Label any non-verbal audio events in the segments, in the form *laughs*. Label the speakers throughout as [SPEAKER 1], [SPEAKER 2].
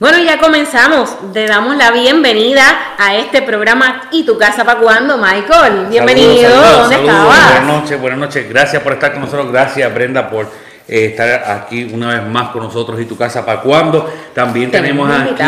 [SPEAKER 1] Bueno, ya comenzamos. Te damos la bienvenida a este programa ¿Y tu casa para cuándo, Michael? Bienvenido. ¿Dónde estabas?
[SPEAKER 2] Buenas noches, buenas noches. Gracias por estar con nosotros. Gracias, Brenda, por eh, estar aquí una vez más con nosotros. ¿Y tu casa para cuándo? También tenemos, aquí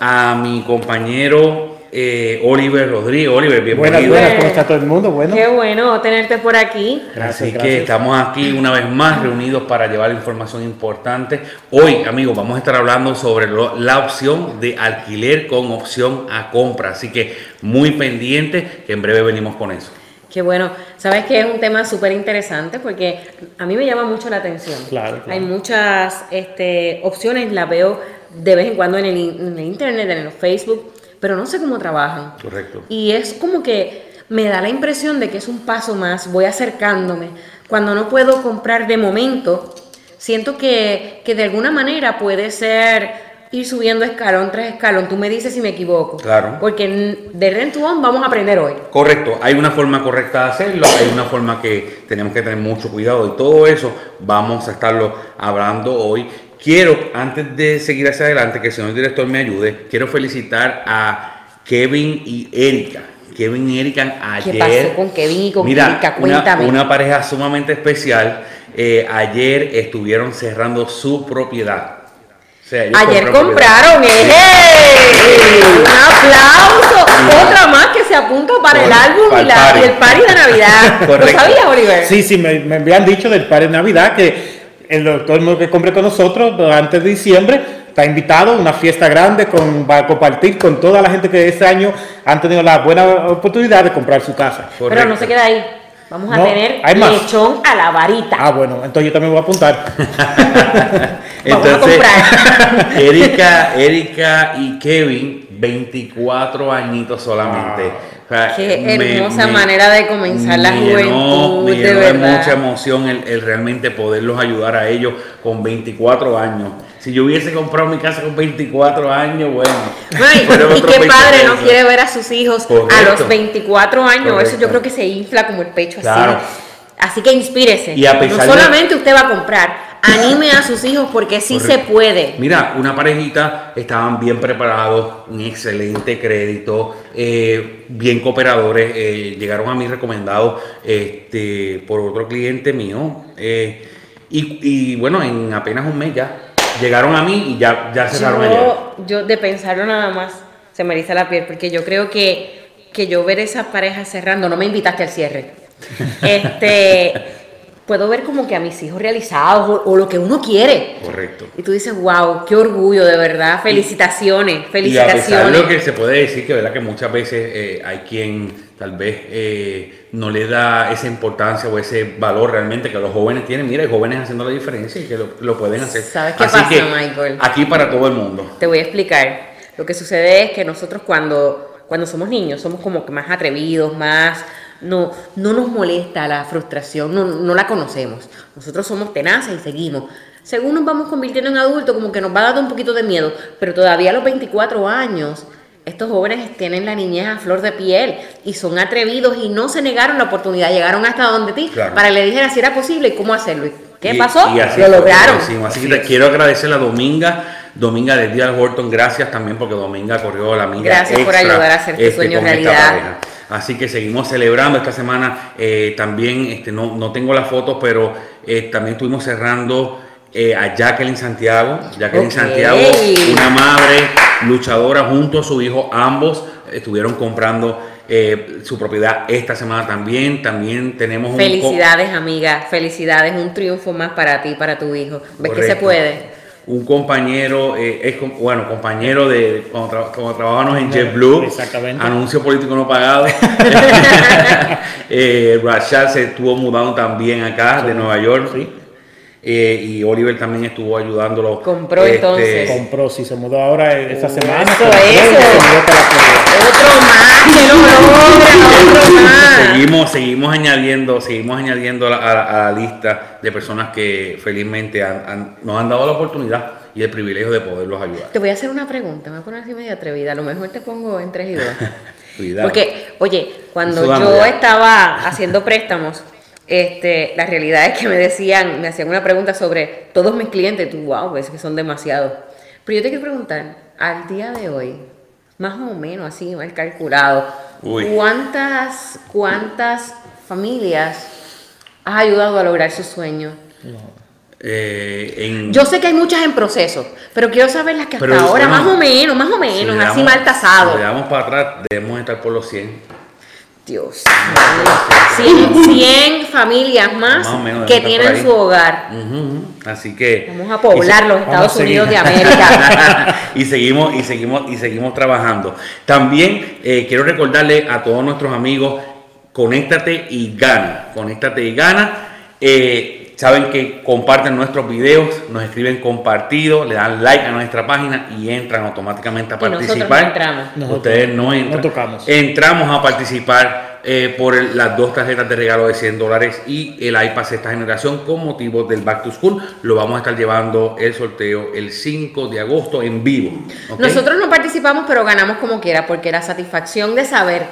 [SPEAKER 2] a mi compañero eh, Oliver Rodríguez. Oliver, bienvenido.
[SPEAKER 3] Buenas, buenas, ¿cómo está todo el mundo?
[SPEAKER 1] Bueno. Qué bueno tenerte por aquí.
[SPEAKER 2] Así que estamos aquí una vez más reunidos para llevar información importante. Hoy, amigos, vamos a estar hablando sobre la opción de alquiler con opción a compra. Así que muy pendiente, que en breve venimos con eso.
[SPEAKER 1] Qué bueno. Sabes que es un tema súper interesante porque a mí me llama mucho la atención. Claro, Hay muchas este, opciones, las veo de vez en cuando en el, en el internet, en el Facebook pero no sé cómo trabajan.
[SPEAKER 2] Correcto.
[SPEAKER 1] Y es como que me da la impresión de que es un paso más, voy acercándome. Cuando no puedo comprar de momento, siento que, que de alguna manera puede ser ir subiendo escalón tras escalón. Tú me dices si me equivoco.
[SPEAKER 2] Claro.
[SPEAKER 1] Porque de rent vamos a aprender hoy.
[SPEAKER 2] Correcto. Hay una forma correcta de hacerlo, hay una forma que tenemos que tener mucho cuidado y todo eso vamos a estarlo hablando hoy. Quiero, antes de seguir hacia adelante, que el señor director me ayude, quiero felicitar a Kevin y Erika. Kevin y Erika ayer.
[SPEAKER 1] ¿Qué pasó con Kevin y con
[SPEAKER 2] Erika? Cuéntame. Una, pareja sumamente especial. Eh, ayer estuvieron cerrando su propiedad.
[SPEAKER 1] ayer compraron, ¡eh! ¡Un aplauso! Otra más que se apunta para el álbum y, el party de Navidad. *laughs* ¿Lo sabías, Oliver?
[SPEAKER 3] Sí, sí, me, me habían dicho del party de Navidad que el, todo el mundo que compre con nosotros antes de diciembre está invitado a una fiesta grande con, va a compartir con toda la gente que este año han tenido la buena oportunidad de comprar su casa.
[SPEAKER 1] Pero no se queda ahí. Vamos a tener lechón a la varita.
[SPEAKER 3] Ah, bueno, entonces yo también voy a apuntar.
[SPEAKER 2] entonces, *laughs* Vamos a comprar. Erika, Erika y Kevin, 24 añitos solamente.
[SPEAKER 1] Qué hermosa manera de comenzar la juventud,
[SPEAKER 2] me de mucha emoción el, realmente poderlos ayudar a ellos con 24 años. Si yo hubiese comprado mi casa con 24 años, bueno.
[SPEAKER 1] y *laughs* qué padre no quiere ver a sus hijos a los 24 años. Eso yo creo que se infla como el pecho así. Así que inspírese. Y no solamente usted va a comprar, anime a sus hijos porque sí se puede.
[SPEAKER 2] Mira, una parejita estaban bien preparados, un excelente crédito, eh, bien cooperadores, eh, llegaron a mí recomendados este, por otro cliente mío. Eh, y, bueno, en apenas un mes ya llegaron a mí y ya, ya cerraron
[SPEAKER 1] yo, Yo de pensarlo nada más, se me eriza la piel, porque yo creo que, que yo ver esas parejas cerrando, no me invitaste al cierre. *laughs* este puedo ver como que a mis hijos realizados o, lo que uno quiere.
[SPEAKER 2] Correcto.
[SPEAKER 1] Y tú dices, wow, qué orgullo, de verdad, felicitaciones, felicitaciones. Y a pesar
[SPEAKER 2] de lo que se puede decir, que verdad que muchas veces eh, hay quien tal vez eh, no le da esa importancia o ese valor realmente que los jóvenes tienen. Mira, hay jóvenes haciendo la diferencia y que lo, pueden hacer.
[SPEAKER 1] ¿Sabes qué pasa, Michael?
[SPEAKER 2] Aquí para todo el mundo.
[SPEAKER 1] Te voy a explicar. Lo que sucede es que nosotros cuando, cuando somos niños somos como que más atrevidos, más no, no nos molesta la frustración, no, la conocemos. Nosotros somos tenaces y seguimos. Según nos vamos convirtiendo en adultos, como que nos va dando un poquito de miedo, pero todavía a los 24 años, estos jóvenes tienen la niñez a flor de piel y son atrevidos y no se negaron la oportunidad, llegaron hasta donde ti para que le dijera si era posible y cómo hacerlo. ¿Qué pasó? lo lograron.
[SPEAKER 2] Así que te quiero agradecer a Dominga. Dominga de Díaz Horton, gracias también porque Dominga corrió la amiga.
[SPEAKER 1] Gracias por ayudar a hacer tu este, sueño realidad.
[SPEAKER 2] Así que seguimos celebrando esta semana. Eh, también, este, no, no, tengo las fotos, pero eh, también estuvimos cerrando eh, a Jacqueline Santiago. Jacqueline Santiago, una madre luchadora junto a su hijo, ambos estuvieron comprando su propiedad esta semana también. También tenemos
[SPEAKER 1] Felicidades, amiga. Felicidades. Un triunfo más para ti, para tu hijo. ¿Ves que se puede?
[SPEAKER 2] Un compañero, eh, es bueno, compañero de cuando, trabajamos en JetBlue, anuncio político no pagado. *laughs* *laughs* eh, Rashad se estuvo mudando también acá de Nueva York. ¿sí? Eh, y Oliver también estuvo ayudándolo.
[SPEAKER 1] Compró este, entonces.
[SPEAKER 3] Compró, sí, se mudó ahora esta semana.
[SPEAKER 1] Eso, Otro más que no otro
[SPEAKER 2] más. Seguimos, seguimos añadiendo, seguimos añadiendo a la, lista de personas que felizmente nos han dado la oportunidad y el privilegio de poderlos ayudar.
[SPEAKER 1] Te voy a hacer una pregunta, me voy a poner así medio atrevida, a lo mejor te pongo en tres y *laughs* dos. Porque, oye, cuando yo estaba haciendo préstamos, Este, la realidad es que me decían, me hacían una pregunta sobre todos mis clientes, tú, wow, es que son demasiados. Pero yo te quiero preguntar, al día de hoy, más o menos así, mal calculado,
[SPEAKER 2] Uy.
[SPEAKER 1] ¿cuántas, cuántas familias has ayudado a lograr su sueño?
[SPEAKER 2] Eh, en-
[SPEAKER 1] Yo sé que hay muchas en proceso, pero quiero saber las que hasta
[SPEAKER 2] Pero,
[SPEAKER 1] ahora,
[SPEAKER 2] bueno,
[SPEAKER 1] más o menos, más o
[SPEAKER 2] si
[SPEAKER 1] menos, así
[SPEAKER 2] damos-
[SPEAKER 1] mal tasado.
[SPEAKER 2] Si le damos para atrás, debemos estar por los 100.
[SPEAKER 1] Dios. 100, 100 familias más,
[SPEAKER 2] Más o menos,
[SPEAKER 1] que tienen su hogar.
[SPEAKER 2] Así que.
[SPEAKER 1] Vamos a poblar los Estados. Unidos de América. *laughs*
[SPEAKER 2] y seguimos y seguimos y seguimos trabajando. También eh, quiero recordarle a todos nuestros amigos, conéctate y gana, conéctate y gana. Eh, saben que comparten nuestros videos, nos escriben compartido, le dan like a nuestra página y entran automáticamente a
[SPEAKER 1] Y nosotros
[SPEAKER 2] participar.
[SPEAKER 1] no entramos.
[SPEAKER 3] Nosotros
[SPEAKER 2] Ustedes no entran.
[SPEAKER 3] no tocamos.
[SPEAKER 2] Entramos a participar eh, por el- las dos tarjetas de regalo de 100 dólares y el iPad sexta generación con motivo del Back to School. Lo vamos a estar llevando el sorteo el 5 de agosto en vivo.
[SPEAKER 1] Nosotros no participamos, pero ganamos como quiera, porque la satisfacción de saber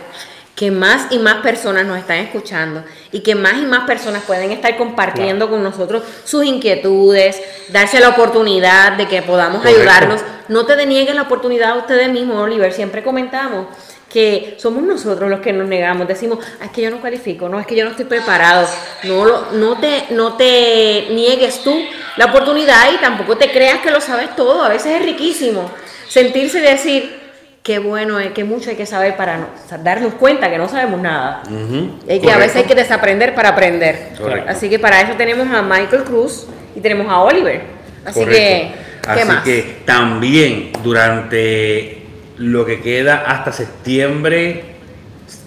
[SPEAKER 1] que más y más personas nos están escuchando y que más y más personas pueden estar compartiendo con nosotros sus inquietudes, darse la oportunidad de que podamos
[SPEAKER 2] Correcto.
[SPEAKER 1] ayudarlos. No te denieguen la oportunidad a ustedes mismos, Oliver. Siempre comentamos que somos nosotros los que nos negamos, decimos, "Ah, es que yo no cualifico, no, es que yo no estoy preparado. No, lo, no, te, no te niegues tú la oportunidad y tampoco te creas que lo sabes todo. A veces es riquísimo sentirse y decir, qué bueno es, que mucho hay que saber para no- darnos cuenta que no sabemos nada.
[SPEAKER 2] Ujú,
[SPEAKER 1] Y que a veces hay que desaprender para aprender.
[SPEAKER 2] Correcto.
[SPEAKER 1] Así que para eso tenemos a Michael Cruz y tenemos a Oliver. Así
[SPEAKER 2] Correcto.
[SPEAKER 1] que, ¿qué
[SPEAKER 2] Así
[SPEAKER 1] más?
[SPEAKER 2] que también durante lo que queda hasta septiembre,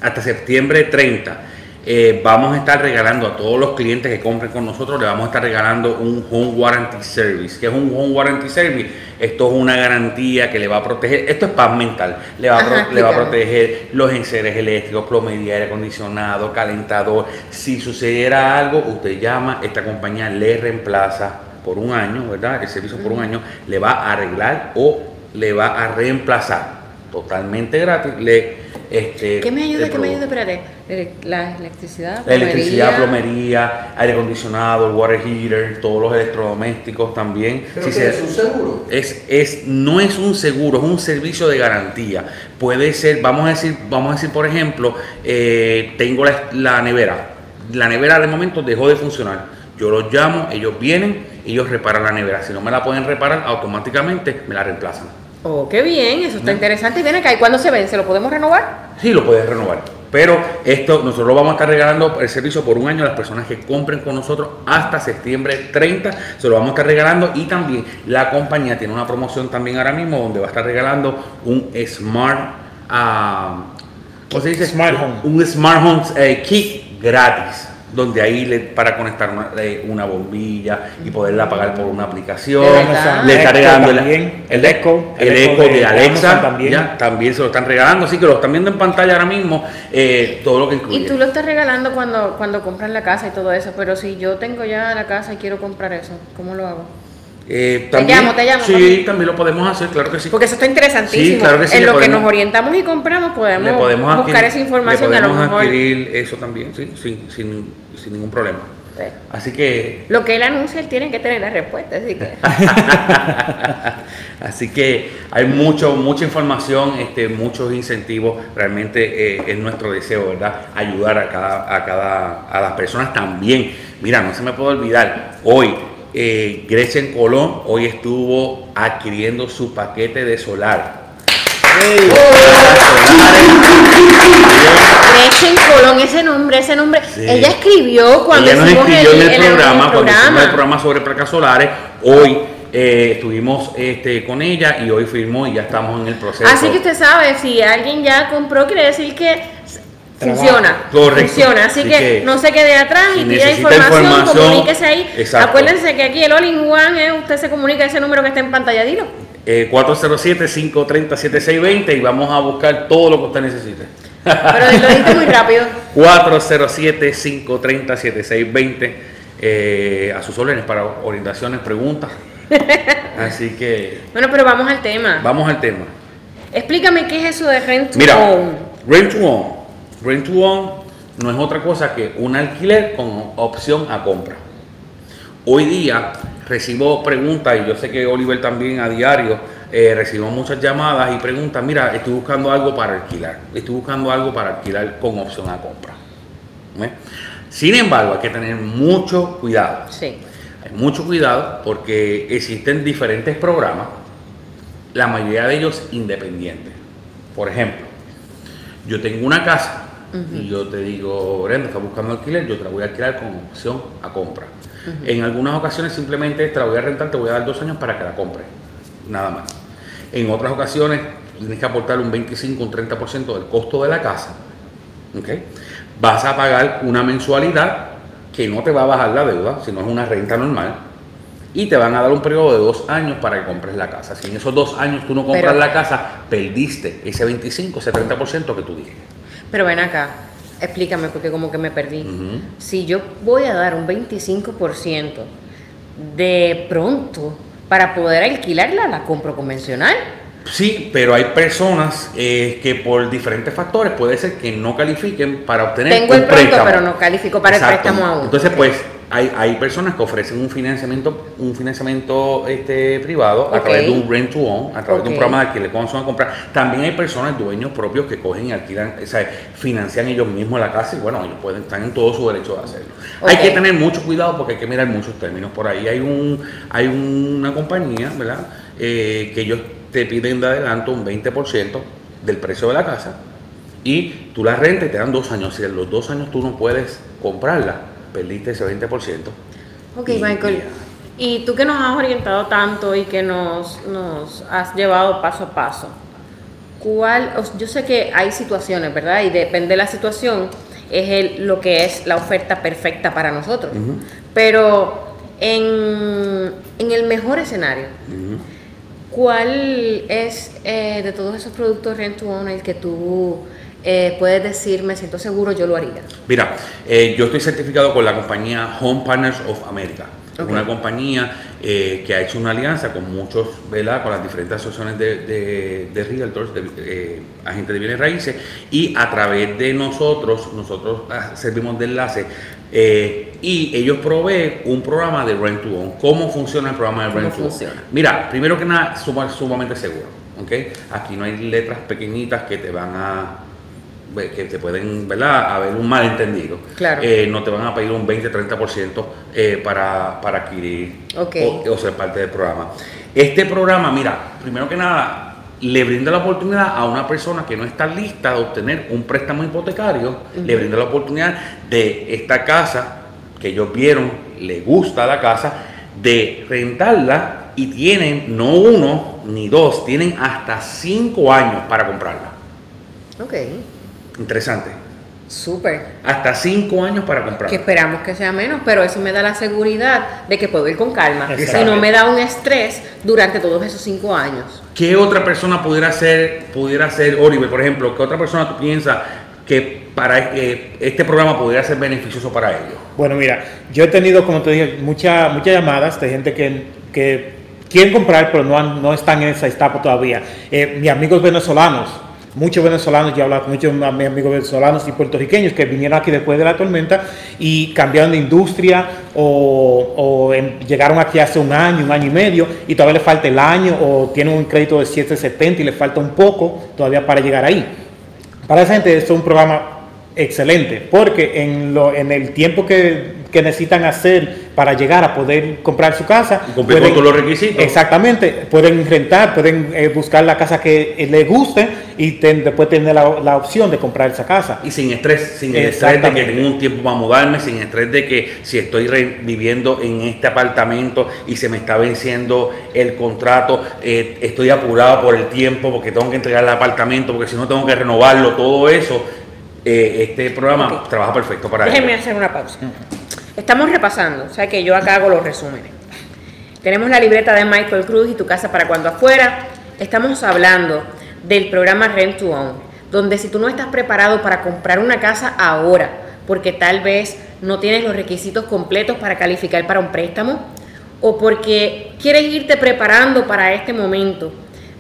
[SPEAKER 2] hasta septiembre 30, eh, vamos a estar regalando a todos los clientes que compren con nosotros, le vamos a estar regalando un Home Warranty Service. ¿Qué es un Home Warranty Service? Esto es una garantía que le va a proteger, esto es paz mental, le va, a,
[SPEAKER 1] Ajá,
[SPEAKER 2] pro- le va a proteger los enseres eléctricos, plomería, aire acondicionado, calentador. Si sucediera algo, usted llama, esta compañía le reemplaza por un año, ¿verdad? El servicio por un año le va a arreglar o le va a reemplazar totalmente gratis. Le, este,
[SPEAKER 1] ¿Qué me ayuda? ¿Qué me ayuda? Espérate. Eh, La electricidad.
[SPEAKER 2] La electricidad,
[SPEAKER 1] plomería.
[SPEAKER 2] plomería, aire acondicionado, water heater, todos los electrodomésticos también.
[SPEAKER 4] Pero
[SPEAKER 2] Si se-
[SPEAKER 4] es un seguro.
[SPEAKER 2] es, es, no es un seguro, es un servicio de garantía. Puede ser, vamos a decir, vamos a decir por ejemplo, eh, tengo la, la nevera. La nevera de momento dejó de funcionar. Yo los llamo, ellos vienen, ellos reparan la nevera. Si no me la pueden reparar, automáticamente me la reemplazan.
[SPEAKER 1] Oh, qué bien, eso está interesante. Y viene acá, ¿y cuándo se vence? ¿Lo podemos renovar?
[SPEAKER 2] Sí, lo puedes renovar. Pero esto nosotros lo vamos a estar regalando el servicio por un año a las personas que compren con nosotros hasta septiembre 30. Se lo vamos a estar regalando y también la compañía tiene una promoción también ahora mismo donde va a estar regalando un Smart, ah, ¿cómo se dice?
[SPEAKER 3] Smart Home.
[SPEAKER 2] Un Smart Home eh, Kit gratis. Donde ahí le, para conectar una, una bombilla y poderla pagar por una aplicación. Le está
[SPEAKER 3] Echo
[SPEAKER 2] regalando el,
[SPEAKER 3] también,
[SPEAKER 2] el
[SPEAKER 3] el Echo,
[SPEAKER 2] el
[SPEAKER 3] el
[SPEAKER 2] Echo de
[SPEAKER 3] de
[SPEAKER 2] Alexa
[SPEAKER 3] también.
[SPEAKER 2] ya, también se lo están regalando, así que lo están viendo en pantalla ahora mismo, eh, todo lo que incluye.
[SPEAKER 1] Y tú lo estás regalando cuando, cuando compran la casa y todo eso, pero si yo tengo ya la casa y quiero comprar eso, ¿cómo lo hago?
[SPEAKER 2] Eh,
[SPEAKER 1] Te llamo, te llamo,
[SPEAKER 2] Sí,
[SPEAKER 1] también.
[SPEAKER 2] también lo podemos hacer, claro que sí.
[SPEAKER 1] Porque eso está interesantísimo.
[SPEAKER 2] Sí, claro que sí,
[SPEAKER 1] en lo que
[SPEAKER 2] podemos-
[SPEAKER 1] nos orientamos y compramos podemos,
[SPEAKER 2] podemos
[SPEAKER 1] buscar
[SPEAKER 2] adquirir-
[SPEAKER 1] esa información
[SPEAKER 2] le
[SPEAKER 1] y a lo
[SPEAKER 2] podemos
[SPEAKER 1] mejor.
[SPEAKER 2] adquirir eso también, sí, sin, sin, sin ningún problema.
[SPEAKER 1] Sí.
[SPEAKER 2] Así que
[SPEAKER 1] Lo que él anuncia, él tiene que tener la respuesta, así que. *laughs*
[SPEAKER 2] Así que hay mucho, mucha información, este, muchos incentivos. Realmente eh, es nuestro deseo, ¿verdad? Ayudar a cada, a cada, a las personas también. Mira, no se me puede olvidar. Hoy, eh, Gretchen Colón, hoy estuvo adquiriendo su paquete de solar.
[SPEAKER 1] Gretchen Colón, ese nombre, ese nombre.
[SPEAKER 2] Sí.
[SPEAKER 1] Ella escribió cuando
[SPEAKER 2] Ella nos escribió en el,
[SPEAKER 1] en
[SPEAKER 2] programa, cuando hicimos
[SPEAKER 1] programa.
[SPEAKER 2] el programa sobre placas solares. Hoy eh, estuvimos este, con ella y hoy firmó y ya estamos en el proceso.
[SPEAKER 1] Así que usted sabe, si alguien ya compró, quiere decir que Funciona.
[SPEAKER 2] Correcto.
[SPEAKER 1] Funciona. Así,
[SPEAKER 2] Así
[SPEAKER 1] que,
[SPEAKER 2] que
[SPEAKER 1] no se quede atrás
[SPEAKER 2] si
[SPEAKER 1] y pida información,
[SPEAKER 2] información,
[SPEAKER 1] comuníquese ahí.
[SPEAKER 2] exacto.
[SPEAKER 1] Acuérdense que aquí el All in One es usted se comunica ese número que está en pantalla, dilo.
[SPEAKER 2] Eh, 407-530-7620 y vamos a buscar todo lo que usted necesite.
[SPEAKER 1] Pero lo dijiste muy rápido. *laughs*
[SPEAKER 2] 407-530-7620 eh, a sus órdenes para orientaciones, preguntas. *laughs* Así que
[SPEAKER 1] Bueno, pero vamos al tema.
[SPEAKER 2] vamos al tema.
[SPEAKER 1] Explícame qué es eso de rent to
[SPEAKER 2] Mira,
[SPEAKER 1] own.
[SPEAKER 2] Rent to Own. Rent to Own no es otra cosa que un alquiler con opción a compra. Hoy día recibo preguntas, y yo sé que Oliver también a diario eh, recibo muchas llamadas y preguntas, mira, estoy buscando algo para alquilar, estoy buscando algo para alquilar con opción a compra. Sin embargo, hay que tener mucho cuidado.
[SPEAKER 1] Sí.
[SPEAKER 2] Hay mucho cuidado porque existen diferentes programas, la mayoría de ellos independientes. Por ejemplo, yo tengo una casa y yo te digo, Brenda, está buscando alquiler, yo te la voy a alquilar con opción a compra. En algunas ocasiones simplemente te la voy a rentar, te voy a dar dos años para que la compre. Nada más. En otras ocasiones tienes que aportar un 25, un 30% del costo de la casa. Vas a pagar una mensualidad que no te va a bajar la deuda, sino es una renta normal. Y te van a dar un periodo de dos años para que compres la casa. Si en esos dos años tú no compras la casa, perdiste ese 25, ese 30% que tú dijiste.
[SPEAKER 1] Pero ven acá, explícame porque como que me perdí. Si yo voy a dar un 25% de pronto para poder alquilarla, la compro convencional.
[SPEAKER 2] Sí, pero hay personas eh, que por diferentes factores puede ser que no califiquen para obtener
[SPEAKER 1] Tengo el pronto, pero no califico para el préstamo aún.
[SPEAKER 2] Entonces, pues, hay, hay personas que ofrecen un financiamiento, un financiamiento este, privado a través de un rent to own, a través de un programa de alquiler cuando van a comprar. También hay personas, dueños propios, que cogen y alquilan, o sea, financian ellos mismos la casa y bueno, ellos pueden, están en todo su derecho de hacerlo. Hay que tener mucho cuidado porque hay que mirar muchos términos. Por ahí hay un, hay una compañía, ¿verdad? Eh, que ellos te piden de adelanto un 20% del precio de la casa y tú la rentas y te dan dos años. Si en los dos años tú no puedes comprarla, perdiste ese 20%.
[SPEAKER 1] Ok, Michael. Y tú que nos has orientado tanto y que nos, nos has llevado paso a paso, ¿cuál? Yo sé que hay situaciones, ¿verdad? Y depende de la situación, es el, lo que es la oferta perfecta para nosotros. Pero en, en, el mejor escenario, ¿cuál es eh, de todos esos productos Rent to Own el que tú eh, puedes decir, me siento seguro, yo lo haría?
[SPEAKER 2] Mira, eh, yo estoy certificado con la compañía Home Partners of America. Una compañía eh, que ha hecho una alianza con muchos, ¿verdad? Con las diferentes asociaciones de, de, realtors, de agentes de bienes raíces, y a través de nosotros, nosotros ah, servimos de enlace y ellos proveen un programa de rent to own. ¿Cómo funciona el programa de rent to own? Mira, primero que nada, sumamente seguro. ¿okay? Aquí no hay letras pequeñitas que te van a que te pueden, ¿verdad?, haber un malentendido.
[SPEAKER 1] Claro.
[SPEAKER 2] Eh, no te van a pedir un 20-30% eh, para, para adquirir o, ser parte del programa. Este programa, mira, primero que nada, le brinda la oportunidad a una persona que no está lista de obtener un préstamo hipotecario, le brinda la oportunidad de esta casa que ellos vieron, le gusta la casa, de rentarla y tienen no uno ni dos, tienen hasta cinco años para comprarla.
[SPEAKER 1] Ok.
[SPEAKER 2] Interesante.
[SPEAKER 1] Súper.
[SPEAKER 2] Hasta cinco años para comprar.
[SPEAKER 1] Que esperamos que sea menos, pero eso me da la seguridad de que puedo ir con calma. Y no me da un estrés durante todos esos cinco años.
[SPEAKER 2] ¿Qué otra persona pudiera hacer, pudiera ser, Oliver, por ejemplo, qué otra persona tú piensas que para eh, este programa pudiera ser beneficioso para ellos?
[SPEAKER 3] Bueno, mira, yo he tenido, como te dije, muchas muchas llamadas de gente que, que quieren comprar, pero no, no están en esa etapa todavía. Eh, mis amigos venezolanos muchos venezolanos, yo he con muchos amigos venezolanos y puertorriqueños que vinieron aquí después de la tormenta y cambiaron de industria o, llegaron aquí hace un año, un año y medio y todavía les falta el año o tienen un crédito de 770 y les falta un poco todavía para llegar ahí. Para esa gente esto es un programa excelente porque en, lo, en el tiempo que que necesitan hacer para llegar a poder comprar su casa.
[SPEAKER 2] Y cumplir con todos los requisitos.
[SPEAKER 3] Exactamente, pueden rentar, pueden eh, buscar la casa que eh, les guste y después tener la, opción de comprar esa casa.
[SPEAKER 2] Y sin estrés, sin el estrés de que tengo un tiempo para mudarme, sin estrés de que si estoy viviendo en este apartamento y se me está venciendo el contrato, eh, estoy apurado por el tiempo porque tengo que entregar el apartamento, porque si no tengo que renovarlo, todo eso. este programa trabaja perfecto para
[SPEAKER 1] Déjenme hacer una pausa. Estamos repasando, o sea que yo acá hago los resúmenes. Tenemos la libreta de Michael Cruz y tu casa para cuando afuera. Estamos hablando del programa Rent to Own, donde si tú no estás preparado para comprar una casa ahora, porque tal vez no tienes los requisitos completos para calificar para un préstamo, o porque quieres irte preparando para este momento,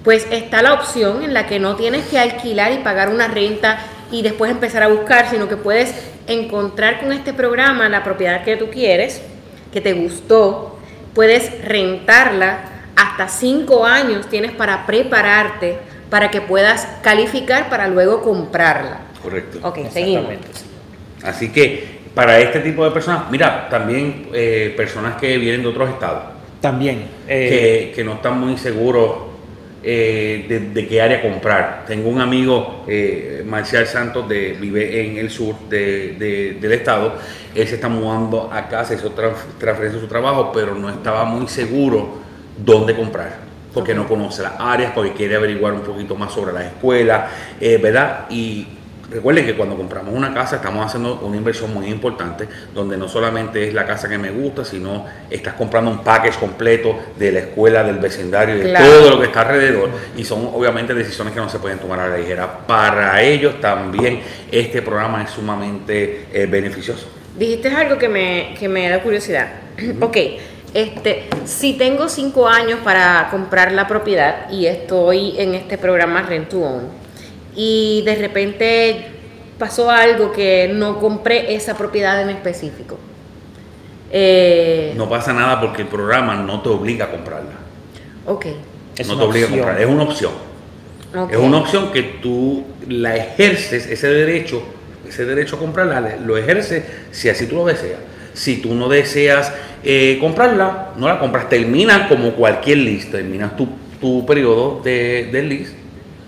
[SPEAKER 1] pues está la opción en la que no tienes que alquilar y pagar una renta y después empezar a buscar, sino que puedes encontrar con este programa la propiedad que tú quieres, que te gustó, puedes rentarla hasta cinco años, tienes para prepararte para que puedas calificar para luego comprarla.
[SPEAKER 2] Correcto.
[SPEAKER 1] Ok, seguimos.
[SPEAKER 2] Así que para este tipo de personas, mira, también eh, personas que vienen de otros estados.
[SPEAKER 3] También.
[SPEAKER 2] que, eh, que no están muy seguros eh, de, qué área comprar. Tengo un amigo, eh, Marcial Santos, de, vive en el sur de, del estado. Él se está mudando a casa, hizo transferencia de su trabajo, pero no estaba muy seguro dónde comprar. Porque no conoce las áreas, porque quiere averiguar un poquito más sobre la escuela, eh, ¿verdad? Y Recuerden que cuando compramos una casa estamos haciendo una inversión muy importante, donde no solamente es la casa que me gusta, sino estás comprando un package completo de la escuela, del vecindario, de todo lo que está alrededor. Y son obviamente decisiones que no se pueden tomar a la ligera. Para ellos también este programa es sumamente eh, beneficioso.
[SPEAKER 1] Dijiste algo que me, que me da curiosidad. ok, este, si tengo cinco años para comprar la propiedad y estoy en este programa Rent to Own, y de repente pasó algo que no compré esa propiedad en específico.
[SPEAKER 2] Eh, no pasa nada porque el programa no te obliga a comprarla.
[SPEAKER 1] Ok.
[SPEAKER 2] no te obliga a comprarla, es una opción. Es una opción que tú la ejerces, ese derecho, ese derecho a comprarla, lo ejerces si así tú lo deseas. Si tú no deseas eh, comprarla, no la compras. Terminas como cualquier list, terminas tu, tu periodo de, de list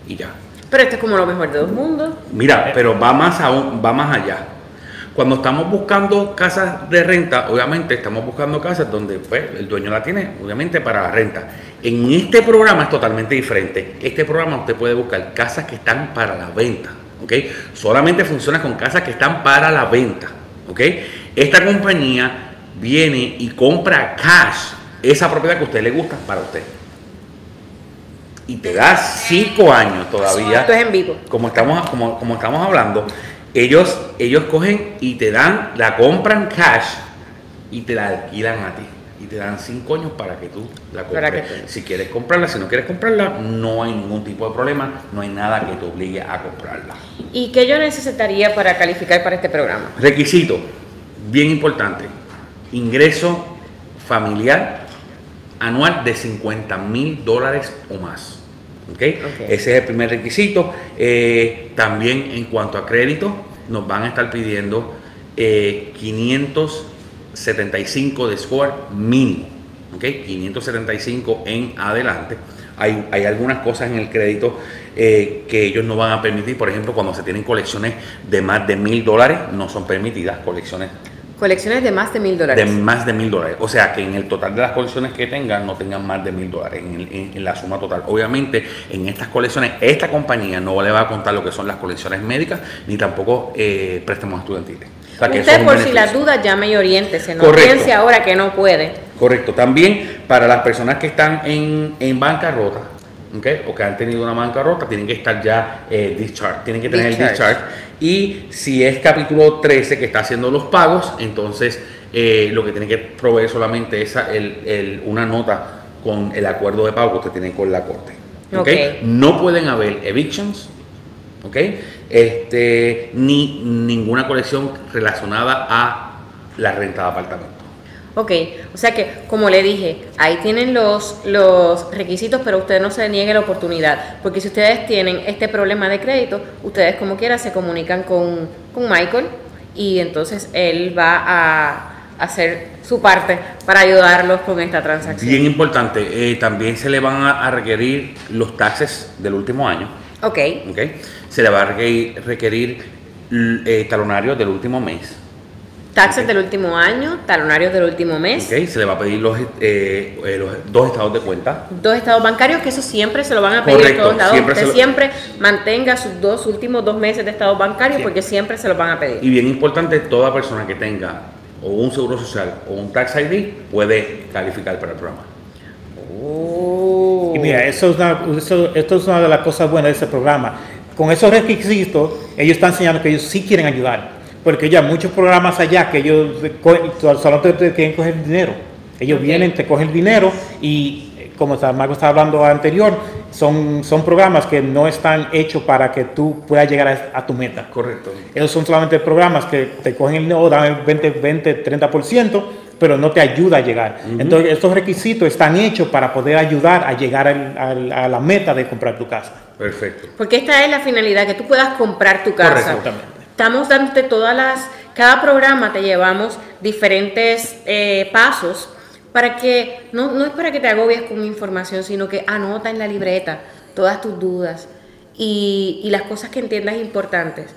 [SPEAKER 2] y ya.
[SPEAKER 1] Pero esto es como lo mejor de dos mundos.
[SPEAKER 2] Mira, pero va más aún, va más allá. Cuando estamos buscando casas de renta, obviamente estamos buscando casas donde pues, el dueño la tiene, obviamente para la renta. En este programa es totalmente diferente. Este programa usted puede buscar casas que están para la venta, ¿ok? Solamente funciona con casas que están para la venta, ¿ok? Esta compañía viene y compra cash esa propiedad que a usted le gusta para usted y te da cinco años todavía.
[SPEAKER 1] Esto es en vivo.
[SPEAKER 2] Como estamos, como, como estamos hablando, ellos, ellos cogen y te dan, la compran cash y te la alquilan a ti. Y te dan cinco años para que tú la compres. Si quieres comprarla, si no quieres comprarla, no hay ningún tipo de problema, no hay nada que te obligue a comprarla.
[SPEAKER 1] ¿Y qué yo necesitaría para calificar para este programa?
[SPEAKER 2] Requisito, bien importante, ingreso familiar anual de 50 mil dólares o más. ¿okay? Ese es el primer requisito. Eh, también en cuanto a crédito, nos van a estar pidiendo 575 eh, de score mínimo. ¿okay? 575 en adelante. Hay, hay, algunas cosas en el crédito eh, que ellos no van a permitir. Por ejemplo, cuando se tienen colecciones de más de mil dólares, no son permitidas colecciones
[SPEAKER 1] Colecciones de más de mil dólares.
[SPEAKER 2] De más de mil dólares. O sea, que en el total de las colecciones que tengan no tengan más de mil dólares en, la suma total. Obviamente, en estas colecciones, esta compañía no le va a contar lo que son las colecciones médicas ni tampoco eh, préstamos estudiantiles.
[SPEAKER 1] Usted, por si las dudas, llame y oriéntese. No piense ahora que no puede.
[SPEAKER 2] Correcto. También para las personas que están en, en bancarrota, o que han tenido una bancarrota, tienen que estar ya eh, discharge, tienen que tener el discharge. Y si es capítulo 13 que está haciendo los pagos, entonces eh, lo que tiene que proveer solamente es el, una nota con el acuerdo de pago que usted tiene con la corte. ¿okay? No pueden haber evictions, ¿okay? este, ni ninguna colección relacionada a la renta de apartamento.
[SPEAKER 1] Ok, o sea que, como le dije, ahí tienen los, los requisitos, pero usted no se niegue la oportunidad, porque si ustedes tienen este problema de crédito, ustedes como quiera se comunican con, Michael y entonces él va a hacer su parte para ayudarlos con esta transacción.
[SPEAKER 2] Bien importante, eh, también se le van a, requerir los taxes del último año.
[SPEAKER 1] Ok.
[SPEAKER 2] okay. Se le va a requerir, requerir eh, talonarios del último mes.
[SPEAKER 1] Taxes del último año, talonarios del último mes.
[SPEAKER 2] Okay, se le va a pedir los, eh, eh, los, dos estados de cuenta.
[SPEAKER 1] Dos estados bancarios, que eso siempre se lo van a pedir
[SPEAKER 2] Correcto,
[SPEAKER 1] todos lados.
[SPEAKER 2] Siempre
[SPEAKER 1] Usted siempre mantenga sus dos últimos dos meses de estados bancarios porque siempre se los van a pedir.
[SPEAKER 2] Y bien importante, toda persona que tenga o un seguro social o un tax ID puede calificar para el programa.
[SPEAKER 3] Oh. Y mira, eso es una, eso, esto es una de las cosas buenas de ese programa. Con esos requisitos, ellos están enseñando que ellos sí quieren ayudar porque ya muchos programas allá que ellos solo te, quieren coger dinero. Ellos vienen, te cogen dinero y como Marco estaba hablando anterior, son, son programas que no están hechos para que tú puedas llegar a, tu meta.
[SPEAKER 2] Correcto.
[SPEAKER 3] Esos son solamente programas que te cogen el no, dan el 20, 20, 30%, pero no te ayuda a llegar. Entonces, estos requisitos están hechos para poder ayudar a llegar a la meta de comprar tu casa.
[SPEAKER 2] Perfecto.
[SPEAKER 1] Porque esta es la finalidad, que tú puedas comprar tu casa.
[SPEAKER 3] Correctamente.
[SPEAKER 1] Estamos dándote todas las, cada programa te llevamos diferentes eh, pasos para que, no, no es para que te agobies con información, sino que anota en la libreta todas tus dudas y, y las cosas que entiendas importantes.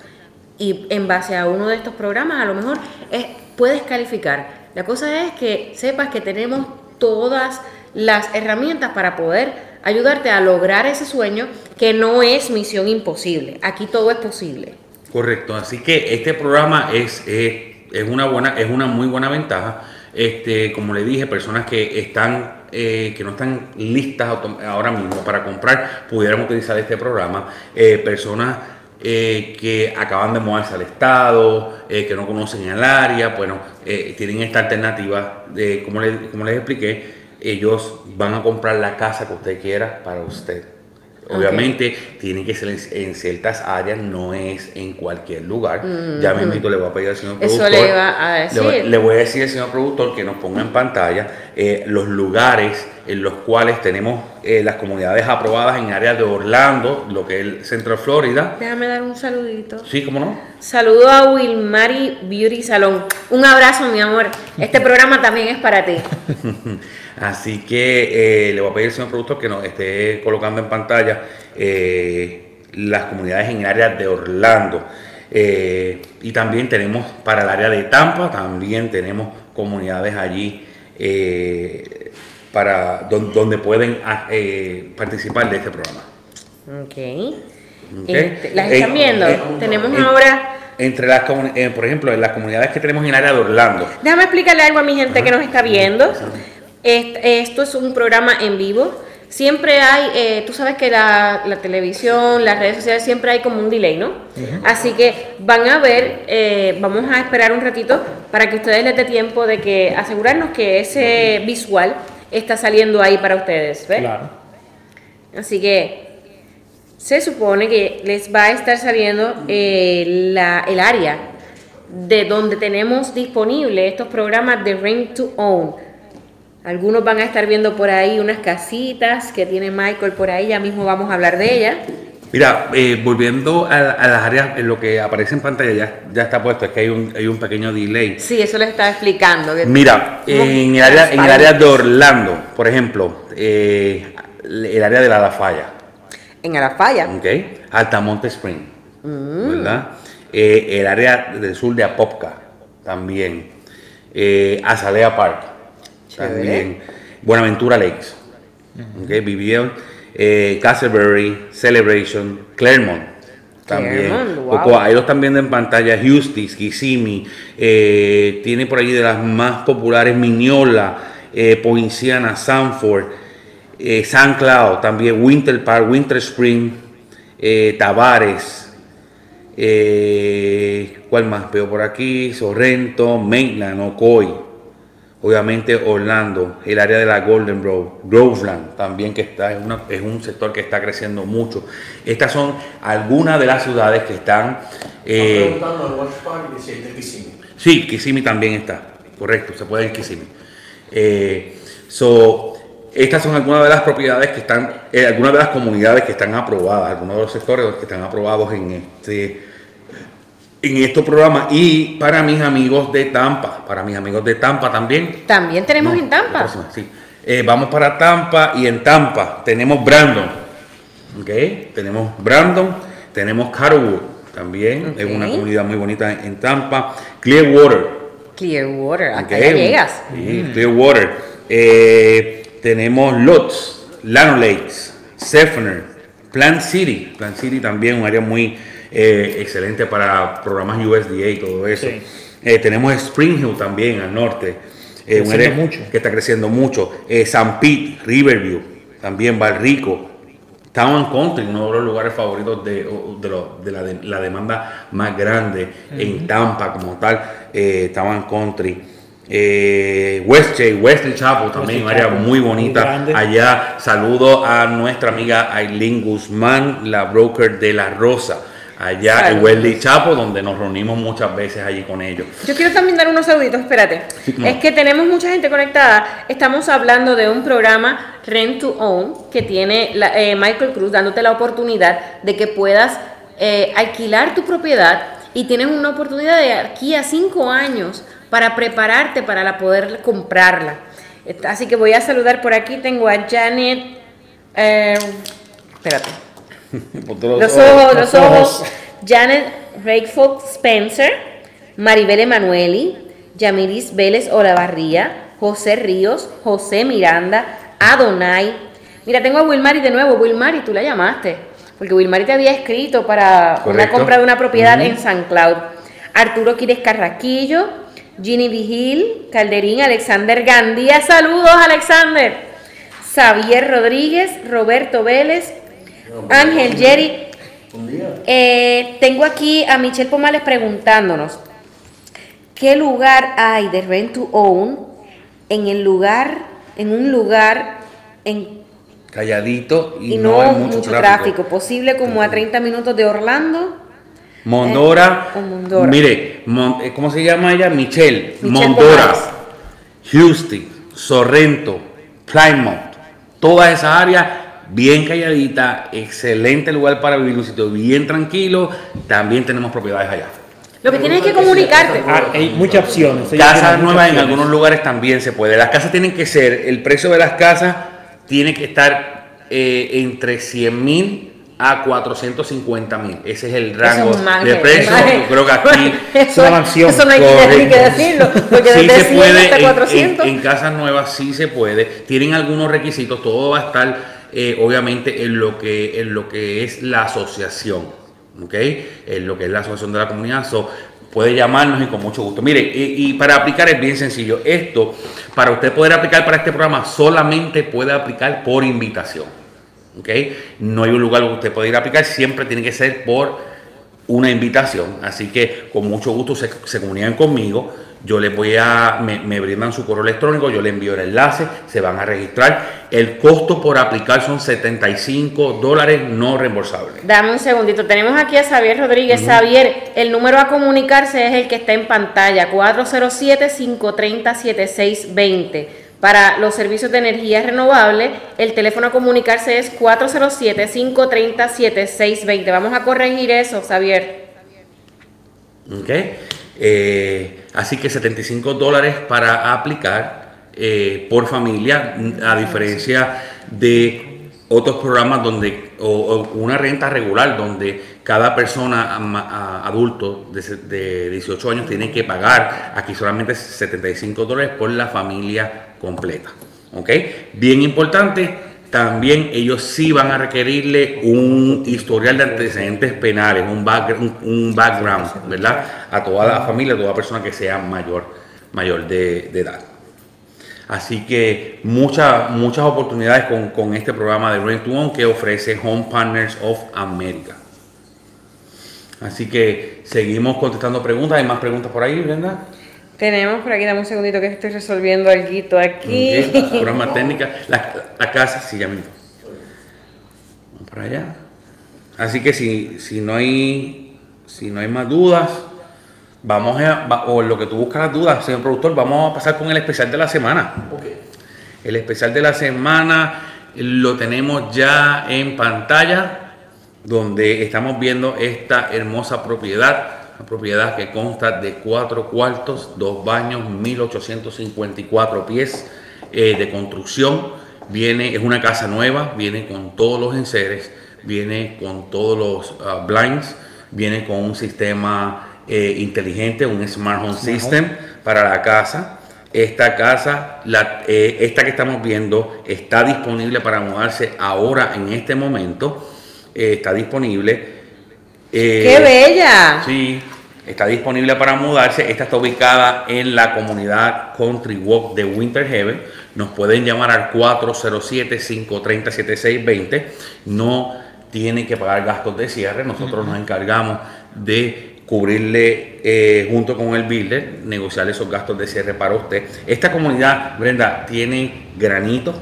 [SPEAKER 1] Y en base a uno de estos programas, a lo mejor es, puedes calificar. La cosa es que sepas que tenemos todas las herramientas para poder ayudarte a lograr ese sueño que no es misión imposible. Aquí todo es posible.
[SPEAKER 2] Correcto, así que este programa es, es, una, buena, es una muy buena ventaja. Este, como le dije, personas que están eh, que no están listas ahora mismo para comprar pudieran utilizar este programa. Eh, personas eh, que acaban de mudarse al estado, que no conocen el área, bueno, tienen esta alternativa de, como, como les expliqué, ellos van a comprar la casa que usted quiera para usted. Obviamente tiene que ser en, ciertas áreas, no es en cualquier lugar. Ya me invito, le voy a pedir al señor productor.
[SPEAKER 1] Eso le iba a decir.
[SPEAKER 2] Le, voy a decir al señor productor que nos ponga en pantalla eh, los lugares en los cuales tenemos eh, las comunidades aprobadas en áreas de Orlando, lo que es el centro de Florida.
[SPEAKER 1] Déjame dar un saludito.
[SPEAKER 2] Sí, ¿cómo no?
[SPEAKER 1] Saludo a Wilmary Beauty Salon. Un abrazo, mi amor. Este *laughs* programa también es para ti. *laughs*
[SPEAKER 2] Así que eh, le voy a pedir al señor productor que nos esté colocando en pantalla eh, las comunidades en áreas de Orlando. Eh, y también tenemos para el área de Tampa, también tenemos comunidades allí para donde, pueden ah, participar de este programa.
[SPEAKER 1] Ok. Este, ¿Las están viendo? tenemos ahora
[SPEAKER 2] entre las por ejemplo, en las comunidades que tenemos en el área de Orlando.
[SPEAKER 1] Déjame explicarle algo a mi gente que nos está viendo. Esto es un programa en vivo. Siempre hay, eh, tú sabes que la, televisión, las redes sociales, siempre hay como un delay, ¿no? Así que van a ver, eh, vamos a esperar un ratito para que ustedes les dé tiempo de que asegurarnos que ese visual está saliendo ahí para ustedes, ¿ves? Claro. Así que se supone que les va a estar saliendo eh, el área de donde tenemos disponible estos programas de Ring to Own algunos van a estar viendo por ahí unas casitas que tiene Michael por ahí, ya mismo vamos a hablar de ella.
[SPEAKER 2] Mira, eh, volviendo a, las áreas, en lo que aparece en pantalla ya, ya está puesto, es que hay un, hay un pequeño delay.
[SPEAKER 1] Sí, eso les estaba explicando.
[SPEAKER 2] Mira, en el, área, en el área de Orlando, por ejemplo, eh, el área de la Lafaya.
[SPEAKER 1] En la Lafaya.
[SPEAKER 2] Ok. Altamonte Spring, mm. ¿verdad? Eh, el área del sur de Apopka, también. Azalea Park también. Buenaventura Lakes. okay, vivieron eh, Castleberry, Celebration, Claremont. También. Ahí lo están viendo en pantalla. Houston, Kissimmee. Eh, tiene por ahí de las más populares Migniola, eh, Poinciana, Sanford, eh, San Cloud, también Winter Park, Winter Spring, eh, Tavares. ¿Cuál más veo por aquí? Sorrento, Maitland, Ocoy obviamente Orlando, el área de la Golden Grove, Groveland también que está, es, es, un sector que está creciendo mucho. Estas son algunas de las ciudades que están... Eh, sí, Kissimmee también está, correcto, se puede en Kissimmee. Eh, so, estas son algunas de las propiedades que están, eh, algunas de las comunidades que están aprobadas, algunos de los sectores que están aprobados en este en estos programas y para mis amigos de Tampa, para mis amigos de Tampa también.
[SPEAKER 1] También tenemos en Tampa.
[SPEAKER 2] sí. Eh, vamos para Tampa y en Tampa tenemos Brandon, ¿ok? Tenemos Brandon, tenemos Carwood también, es una comunidad muy bonita en, Tampa. Clearwater.
[SPEAKER 1] Clearwater, acá llegas.
[SPEAKER 2] Sí, Clearwater. Eh, tenemos Lutz, Lano Lakes, Sefner, Plant City. Plant City también un área muy eh, excelente para programas USDA y todo eso. Eh, tenemos Spring Hill también al norte, eh, área mucho. que está creciendo mucho. San Pete, Riverview, también Rico Town Country, uno de los lugares favoritos de, de, la, demanda más grande en Tampa como tal, Town Country. Eh, West Wesley Chapel también, un área muy bonita. Allá saludo a nuestra amiga Aileen Guzmán, la broker de La Rosa allá en Wesley Chapo, donde nos reunimos muchas veces allí con ellos.
[SPEAKER 1] Yo quiero también dar unos saluditos, espérate. es que tenemos mucha gente conectada. Estamos hablando de un programa Rent to Own que tiene eh, Michael Cruz dándote la oportunidad de que puedas eh, alquilar tu propiedad y tienes una oportunidad de aquí a cinco años para prepararte para la poder comprarla. Así que voy a saludar por aquí. Tengo a Janet. Eh, espérate. *laughs* los, ojos, los ojos. Janet Rakefolk Spencer, Maribel Emanueli, Yamiris Vélez Olavarría, José Ríos, José Miranda, Adonai. Mira, tengo a Wilmari de nuevo. Wilmari, tú la llamaste. Porque Wilmari te había escrito para una compra de una propiedad en San Cloud. Arturo Quires Carraquillo, Ginny Vigil, Calderín, Alexander Gandía. Saludos, Alexander. Xavier Rodríguez, Roberto Vélez, Ángel Jerry. Eh, tengo aquí a Michelle Pomales preguntándonos, ¿qué lugar hay de Rent to Own en el lugar, en un lugar en
[SPEAKER 2] calladito
[SPEAKER 1] y, no, hay mucho, tráfico. Posible como a 30 minutos de Orlando.
[SPEAKER 2] Mondora, eh, mire, eh, ¿cómo se llama ella? Michelle, Mondora, Houston, Sorrento, Plymouth, toda esa área bien calladita, excelente lugar para vivir, un sitio bien tranquilo. También tenemos propiedades allá.
[SPEAKER 1] Lo que tienes que comunicarte.
[SPEAKER 3] Ah, hay muchas opciones.
[SPEAKER 2] Casas nuevas en algunos lugares también se puede. Las casas tienen que ser, el precio de las casas tiene que estar eh, entre 100 mil a 450 mil. Ese es el rango de precio. Yo creo que aquí
[SPEAKER 1] eso, eso no hay que decirlo, porque
[SPEAKER 2] sí se puede, En, en, casas nuevas sí se puede. Tienen algunos requisitos, todo va a estar eh, obviamente en lo, que, en lo que es la asociación, ¿ok? En lo que es la asociación de la comunidad. puede llamarnos y con mucho gusto. Mire, y, para aplicar es bien sencillo. Esto, para usted poder aplicar para este programa, solamente puede aplicar por invitación. ¿ok? No hay un lugar donde usted pueda ir a aplicar, siempre tiene que ser por una invitación. Así que con mucho gusto se, se comunican conmigo yo les voy a, me, brindan su correo electrónico, yo les envío el enlace, se van a registrar. El costo por aplicar son 75 dólares no reembolsables.
[SPEAKER 1] Dame un segundito, tenemos aquí a Xavier Rodríguez. Xavier, el número a comunicarse es el que está en pantalla, 407-530-7620. Para los servicios de energía renovable, el teléfono a comunicarse es 407-530-7620. Vamos a corregir eso, Xavier.
[SPEAKER 2] Ok. Eh, así que 75 dólares para aplicar eh, por familia, a diferencia de otros programas donde, o, una renta regular, donde cada persona adulto de, de, 18 años tiene que pagar aquí solamente 75 dólares por la familia completa. ¿Ok? Bien importante, también ellos sí van a requerirle un historial de antecedentes penales, un, un, background, ¿verdad? A toda la familia, a toda persona que sea mayor, mayor de, edad. Así que muchas muchas oportunidades con, este programa de Rent to Own que ofrece Home Partners of America. Así que seguimos contestando preguntas. ¿Hay más preguntas por ahí, Brenda?
[SPEAKER 1] Tenemos por aquí, dame un segundito que estoy resolviendo algo aquí.
[SPEAKER 2] Programa *laughs* técnica. La, casa, sí, ya mismo. Vamos para allá. Así que si, si, no hay, si no hay más dudas, vamos a, o lo que tú buscas las dudas, señor productor, vamos a pasar con el especial de la semana. El especial de la semana lo tenemos ya en pantalla, donde estamos viendo esta hermosa propiedad propiedad que consta de cuatro cuartos, dos baños, 1854 pies eh, de construcción. Viene, es una casa nueva, viene con todos los enseres, viene con todos los ah, blinds, viene con un sistema eh, inteligente, un smart home system para la casa. Esta casa, la, eh, esta que estamos viendo, está disponible para mudarse ahora en este momento. está disponible.
[SPEAKER 1] ¡Qué bella!
[SPEAKER 2] Sí, está disponible para mudarse. Esta está ubicada en la comunidad Country Walk de Winter Heaven. Nos pueden llamar al 407-530-7620. No tiene que pagar gastos de cierre. Nosotros nos encargamos de cubrirle eh, junto con el builder, negociar esos gastos de cierre para usted. Esta comunidad, Brenda, tiene granito,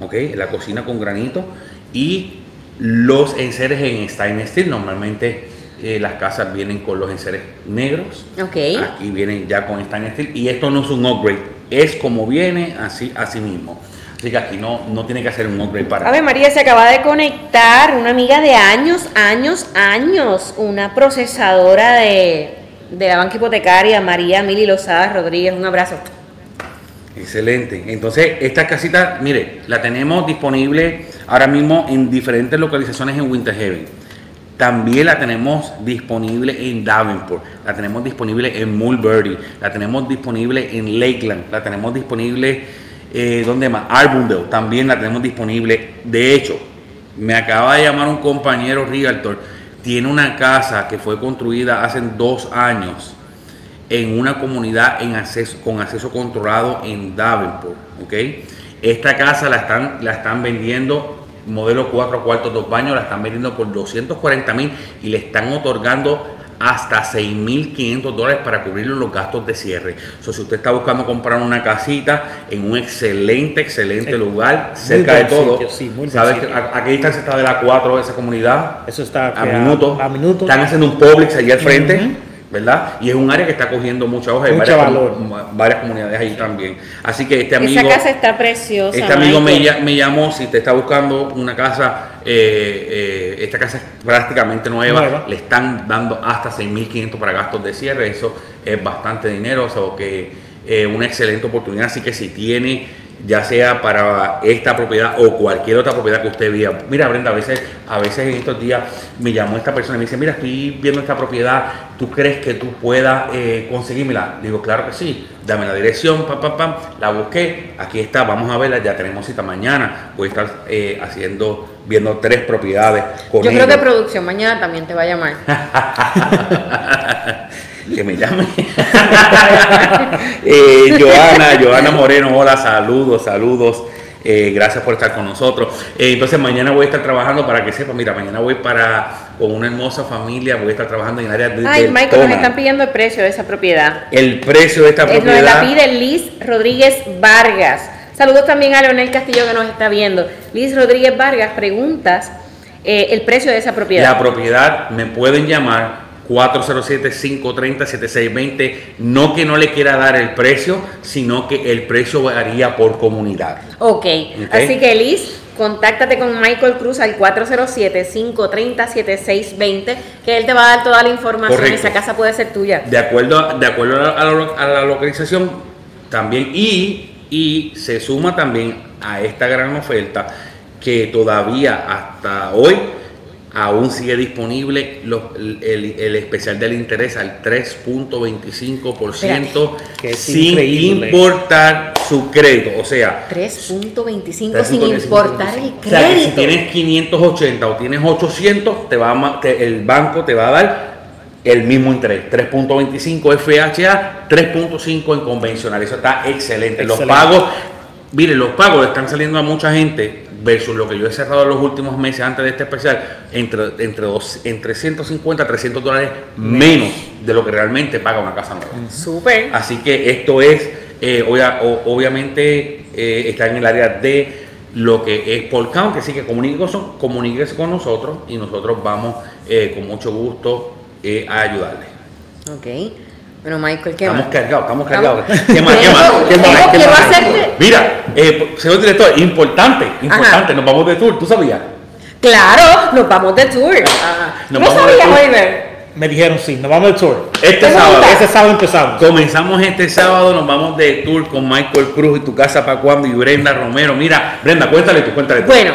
[SPEAKER 2] ¿ok? La cocina con granito y los enseres en stainless steel. Normalmente eh, las casas vienen con los enseres negros.
[SPEAKER 1] Ok.
[SPEAKER 2] Aquí vienen ya con stainless steel. Y esto no es un upgrade, es como viene así, así mismo. Así que aquí no, no tiene que hacer un upgrade para.
[SPEAKER 1] A ver, María, se acaba de conectar una amiga de años, años, años, una procesadora de, de la banca hipotecaria, María Mili Lozada Rodríguez. Un abrazo.
[SPEAKER 2] Excelente. Entonces, esta casita, mire, la tenemos disponible ahora mismo en diferentes localizaciones en Winter Haven. También la tenemos disponible en Davenport, la tenemos disponible en Mulberry, la tenemos disponible en Lakeland, la tenemos disponible, eh, ¿dónde más? Arbundale, también la tenemos disponible. De hecho, me acaba de llamar un compañero Realtor, tiene una casa que fue construida hace dos años en una comunidad en acceso, con acceso controlado en Davenport. ¿ok? Esta casa la están, la están vendiendo, modelo 4 cuartos, 2 baños, la están vendiendo por 240 mil y le están otorgando hasta 6.500 dólares para cubrir los gastos de cierre. So, si usted está buscando comprar una casita en un excelente, excelente
[SPEAKER 3] Eh,
[SPEAKER 2] lugar, cerca de todo,
[SPEAKER 3] sitio, sí,
[SPEAKER 2] ¿sabes a, a qué distancia está de la 4 de esa comunidad?
[SPEAKER 3] Eso está
[SPEAKER 2] a
[SPEAKER 3] que
[SPEAKER 2] minutos.
[SPEAKER 3] A, minutos.
[SPEAKER 2] Están haciendo un Publix allí al frente. ¿Verdad? Y es un área que está cogiendo mucha hoja y
[SPEAKER 3] Mucho
[SPEAKER 2] varias,
[SPEAKER 3] valor.
[SPEAKER 2] comu- varias comunidades ahí también. Así que este amigo,
[SPEAKER 1] Esa casa está preciosa.
[SPEAKER 2] este amigo me, llamó, si te está buscando una casa, eh, eh, esta casa es prácticamente nueva,
[SPEAKER 3] Nueva.
[SPEAKER 2] le están dando hasta 6.500 para gastos de cierre, eso es bastante dinero, o sea que eh, una excelente oportunidad, así que si tiene ya sea para esta propiedad o cualquier otra propiedad que usted vea. Mira, Brenda, a veces, a veces en estos días me llamó esta persona y me dice, mira, estoy viendo esta propiedad, ¿tú crees que tú puedas eh, conseguírmela? Le digo, claro que sí, dame la dirección, pam, pam, pam, la busqué, aquí está, vamos a verla, ya tenemos cita mañana, voy a estar eh, haciendo, viendo tres propiedades con
[SPEAKER 1] Yo creo que producción mañana también te va a llamar. *laughs*
[SPEAKER 2] que me llame. *laughs* Eh, Joana, Joana Moreno, hola, saludos, saludos. Eh, gracias por estar con nosotros. Eh, entonces mañana voy a estar trabajando para que sepa, mira, mañana voy para con una hermosa familia, voy a estar trabajando en el área de
[SPEAKER 1] Ay, Michael, nos
[SPEAKER 2] Tona.
[SPEAKER 1] están pidiendo el precio de esa propiedad.
[SPEAKER 2] El precio de esta
[SPEAKER 1] Nos
[SPEAKER 2] propiedad.
[SPEAKER 1] la pide Liz Rodríguez Vargas. Saludos también a Leonel Castillo que nos está viendo. Liz Rodríguez Vargas, preguntas eh, el precio de esa propiedad.
[SPEAKER 2] La propiedad me pueden llamar 407-530-7620. No que no le quiera dar el precio, sino que el precio varía por comunidad.
[SPEAKER 1] ok,
[SPEAKER 2] Ok.
[SPEAKER 1] así que Liz, contáctate con Michael Cruz al 407-530-7620, que él te va a dar toda la información.
[SPEAKER 2] Correcto.
[SPEAKER 1] Esa casa puede ser tuya.
[SPEAKER 2] De acuerdo a, de acuerdo a la- a la localización, también, y, y se suma también a esta gran oferta que todavía hasta hoy aún sigue disponible el, especial del interés al 3.25%
[SPEAKER 3] Que es
[SPEAKER 2] sin
[SPEAKER 3] increíble.
[SPEAKER 2] importar su crédito. O sea,
[SPEAKER 1] 3.25 sin
[SPEAKER 2] 3.25.
[SPEAKER 1] importar el
[SPEAKER 2] O sea, que si
[SPEAKER 1] crédito.
[SPEAKER 2] tienes 580 o tienes 800, te va a ma- te- el banco te va a dar el mismo interés. 3.25 FHA, 3.5 en convencional. Eso está excelente. Los pagos, mire, los pagos le están saliendo a mucha gente versus lo que yo he cerrado en los últimos meses antes de este especial, entre, entre, dos, entre 150 a 300 dólares menos de lo que realmente paga una casa nueva.
[SPEAKER 1] Súper.
[SPEAKER 2] Así que esto es, eh, obvia- o- obviamente, eh, está en el área de lo que es por count, que sí que comuníquese con, nosotros y nosotros vamos eh, con mucho gusto a ayudarle.
[SPEAKER 1] Ok. Bueno, Michael, ¿qué
[SPEAKER 2] Estamos
[SPEAKER 1] más?
[SPEAKER 2] cargados, estamos
[SPEAKER 1] Estamos-
[SPEAKER 2] cargados. *laughs* ¿Qué más? ¿Qué más? ¿Qué más? ¿Qué más?
[SPEAKER 1] hacerte-
[SPEAKER 2] Mira, eh, señor director, importante, importante, nos vamos de tour, ¿tú sabías?
[SPEAKER 1] Claro, nos vamos de tour. Ah, ¿No
[SPEAKER 2] de
[SPEAKER 1] sabías. Oliver?
[SPEAKER 3] Me dijeron sí, nos vamos al tour.
[SPEAKER 2] Este
[SPEAKER 1] ¿Te
[SPEAKER 2] sábado.
[SPEAKER 3] Ese sábado empezamos.
[SPEAKER 2] Comenzamos este sábado, nos vamos de tour con Michael Cruz y tu casa para cuando y Brenda Romero. Mira, Brenda, cuéntale tú, cuéntale tú.
[SPEAKER 1] Bueno,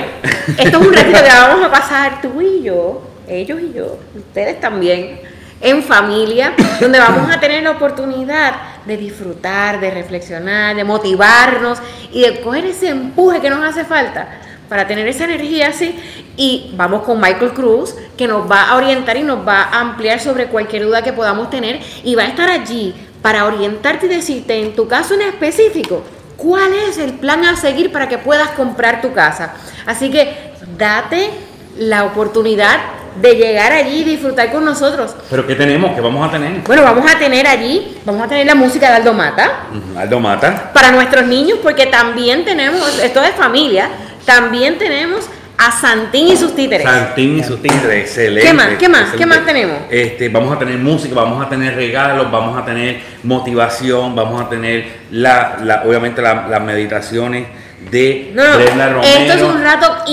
[SPEAKER 1] esto es un *laughs* ratito que vamos a pasar tú y yo, ellos y yo, ustedes también, en familia, donde vamos a tener la oportunidad de disfrutar, de reflexionar, de motivarnos y de coger ese empuje que nos hace falta para tener esa energía así. Y vamos con Michael Cruz, que nos va a orientar y nos va a ampliar sobre cualquier duda que podamos tener y va a estar allí para orientarte y decirte en tu caso en específico cuál es el plan a seguir para que puedas comprar tu casa. Así que date la oportunidad de llegar allí y disfrutar con nosotros.
[SPEAKER 2] ¿Pero qué tenemos? ¿Qué vamos a tener?
[SPEAKER 1] Bueno, vamos a tener allí, vamos a tener la música de Aldo Mata.
[SPEAKER 2] Aldo Mata.
[SPEAKER 1] Para nuestros niños, porque también tenemos, esto es familia, también tenemos a Santín y sus títeres.
[SPEAKER 2] Santín y sus títeres, excelente.
[SPEAKER 1] ¿Qué más? ¿Qué más? ¿Qué más tenemos?
[SPEAKER 2] Este, vamos a tener música, vamos a tener regalos, vamos a tener motivación, vamos a tener la, la obviamente las meditaciones de
[SPEAKER 1] no, Romero. Esto es un rato